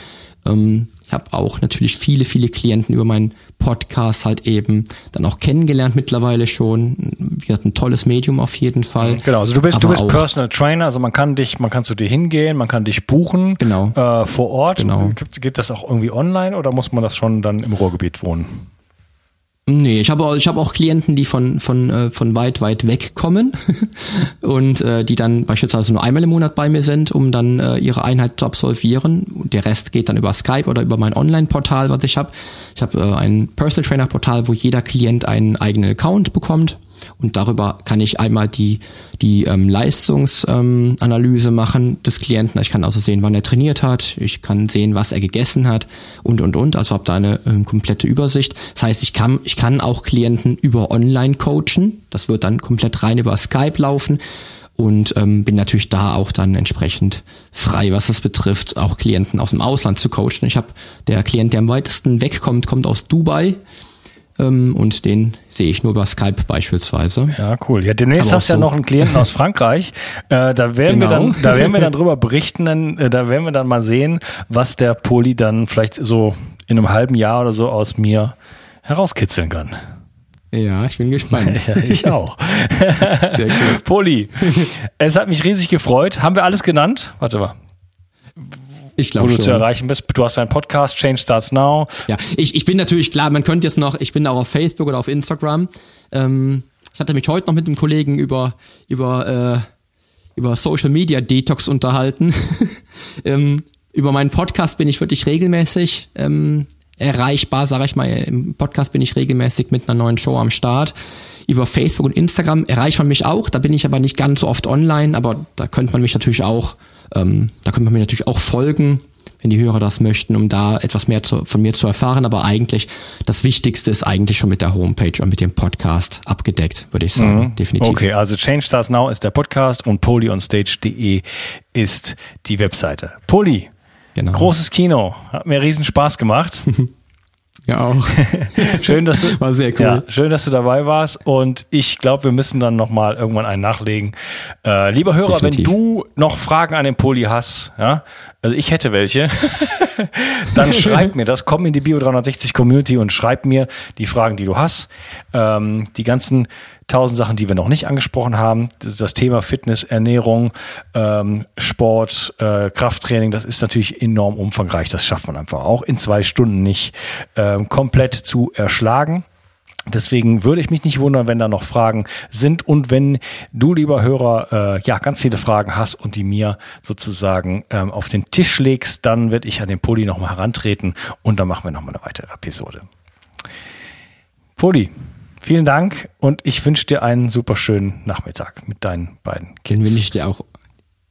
Ähm, ich habe auch natürlich viele, viele Klienten über meinen Podcast halt eben dann auch kennengelernt mittlerweile schon. Wie gesagt, ein tolles Medium auf jeden Fall. Genau, also du bist, du bist Personal Trainer, also man kann dich, man kann zu dir hingehen, man kann dich buchen. Genau. Äh, vor Ort. Genau. Geht das auch irgendwie online oder muss man das schon dann im Ruhrgebiet wohnen? Nee, ich habe ich hab auch Klienten, die von, von, äh, von weit, weit weg kommen und äh, die dann beispielsweise nur einmal im Monat bei mir sind, um dann äh, ihre Einheit zu absolvieren. Der Rest geht dann über Skype oder über mein Online-Portal, was ich habe. Ich habe äh, ein Personal Trainer-Portal, wo jeder Klient einen eigenen Account bekommt und darüber kann ich einmal die, die ähm, Leistungsanalyse ähm, machen des Klienten. Ich kann also sehen, wann er trainiert hat. Ich kann sehen, was er gegessen hat und, und, und. Also habe da eine ähm, komplette Übersicht. Das heißt, ich kann, ich kann auch Klienten über Online coachen. Das wird dann komplett rein über Skype laufen und ähm, bin natürlich da auch dann entsprechend frei, was das betrifft, auch Klienten aus dem Ausland zu coachen. Ich habe der Klient, der am weitesten wegkommt, kommt aus Dubai und den sehe ich nur über Skype beispielsweise. Ja, cool. Ja, demnächst hast du so. ja noch einen Klienten aus Frankreich. Äh, da werden genau. wir dann, da werden wir dann drüber berichten, dann, äh, da werden wir dann mal sehen, was der Poli dann vielleicht so in einem halben Jahr oder so aus mir herauskitzeln kann. Ja, ich bin gespannt. ja, ich auch. Sehr cool. Poli, es hat mich riesig gefreut. Haben wir alles genannt? Warte mal. Ich glaube Wo du zu erreichen bist. Du hast einen Podcast, Change Starts Now. Ja, ich, ich bin natürlich klar, man könnte jetzt noch, ich bin auch auf Facebook oder auf Instagram. Ähm, ich hatte mich heute noch mit einem Kollegen über, über, äh, über Social Media Detox unterhalten. ähm, über meinen Podcast bin ich wirklich regelmäßig ähm, erreichbar, sage ich mal. Im Podcast bin ich regelmäßig mit einer neuen Show am Start. Über Facebook und Instagram erreicht man mich auch. Da bin ich aber nicht ganz so oft online, aber da könnte man mich natürlich auch ähm, da könnte man mir natürlich auch folgen, wenn die Hörer das möchten, um da etwas mehr zu, von mir zu erfahren. Aber eigentlich, das Wichtigste ist eigentlich schon mit der Homepage und mit dem Podcast abgedeckt, würde ich sagen. Mhm. Definitiv. Okay, also Change Stars Now ist der Podcast und polyonstage.de ist die Webseite. Poly, genau. großes Kino. Hat mir riesen Spaß gemacht. Ja, auch. schön, dass du, War sehr cool. Ja, schön, dass du dabei warst. Und ich glaube, wir müssen dann nochmal irgendwann einen nachlegen. Äh, lieber Hörer, Definitiv. wenn du noch Fragen an den Poli hast, ja, also ich hätte welche, dann schreib mir das, komm in die Bio 360 Community und schreib mir die Fragen, die du hast. Ähm, die ganzen tausend Sachen, die wir noch nicht angesprochen haben. Das, das Thema Fitness, Ernährung, ähm, Sport, äh, Krafttraining, das ist natürlich enorm umfangreich. Das schafft man einfach auch in zwei Stunden nicht ähm, komplett zu erschlagen. Deswegen würde ich mich nicht wundern, wenn da noch Fragen sind und wenn du, lieber Hörer, äh, ja ganz viele Fragen hast und die mir sozusagen ähm, auf den Tisch legst, dann werde ich an den Poli nochmal herantreten und dann machen wir nochmal eine weitere Episode. Poli, Vielen Dank und ich wünsche dir einen super schönen Nachmittag mit deinen beiden Kids. Den wünsche ich dir auch.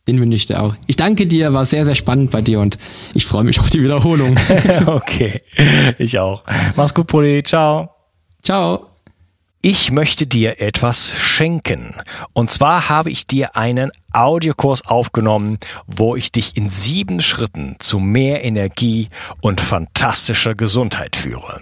Den wünsche ich dir auch. Ich danke dir, war sehr, sehr spannend bei dir und ich freue mich auf die Wiederholung. okay, ich auch. Mach's gut, Poli. Ciao. Ciao. Ich möchte dir etwas schenken. Und zwar habe ich dir einen Audiokurs aufgenommen, wo ich dich in sieben Schritten zu mehr Energie und fantastischer Gesundheit führe.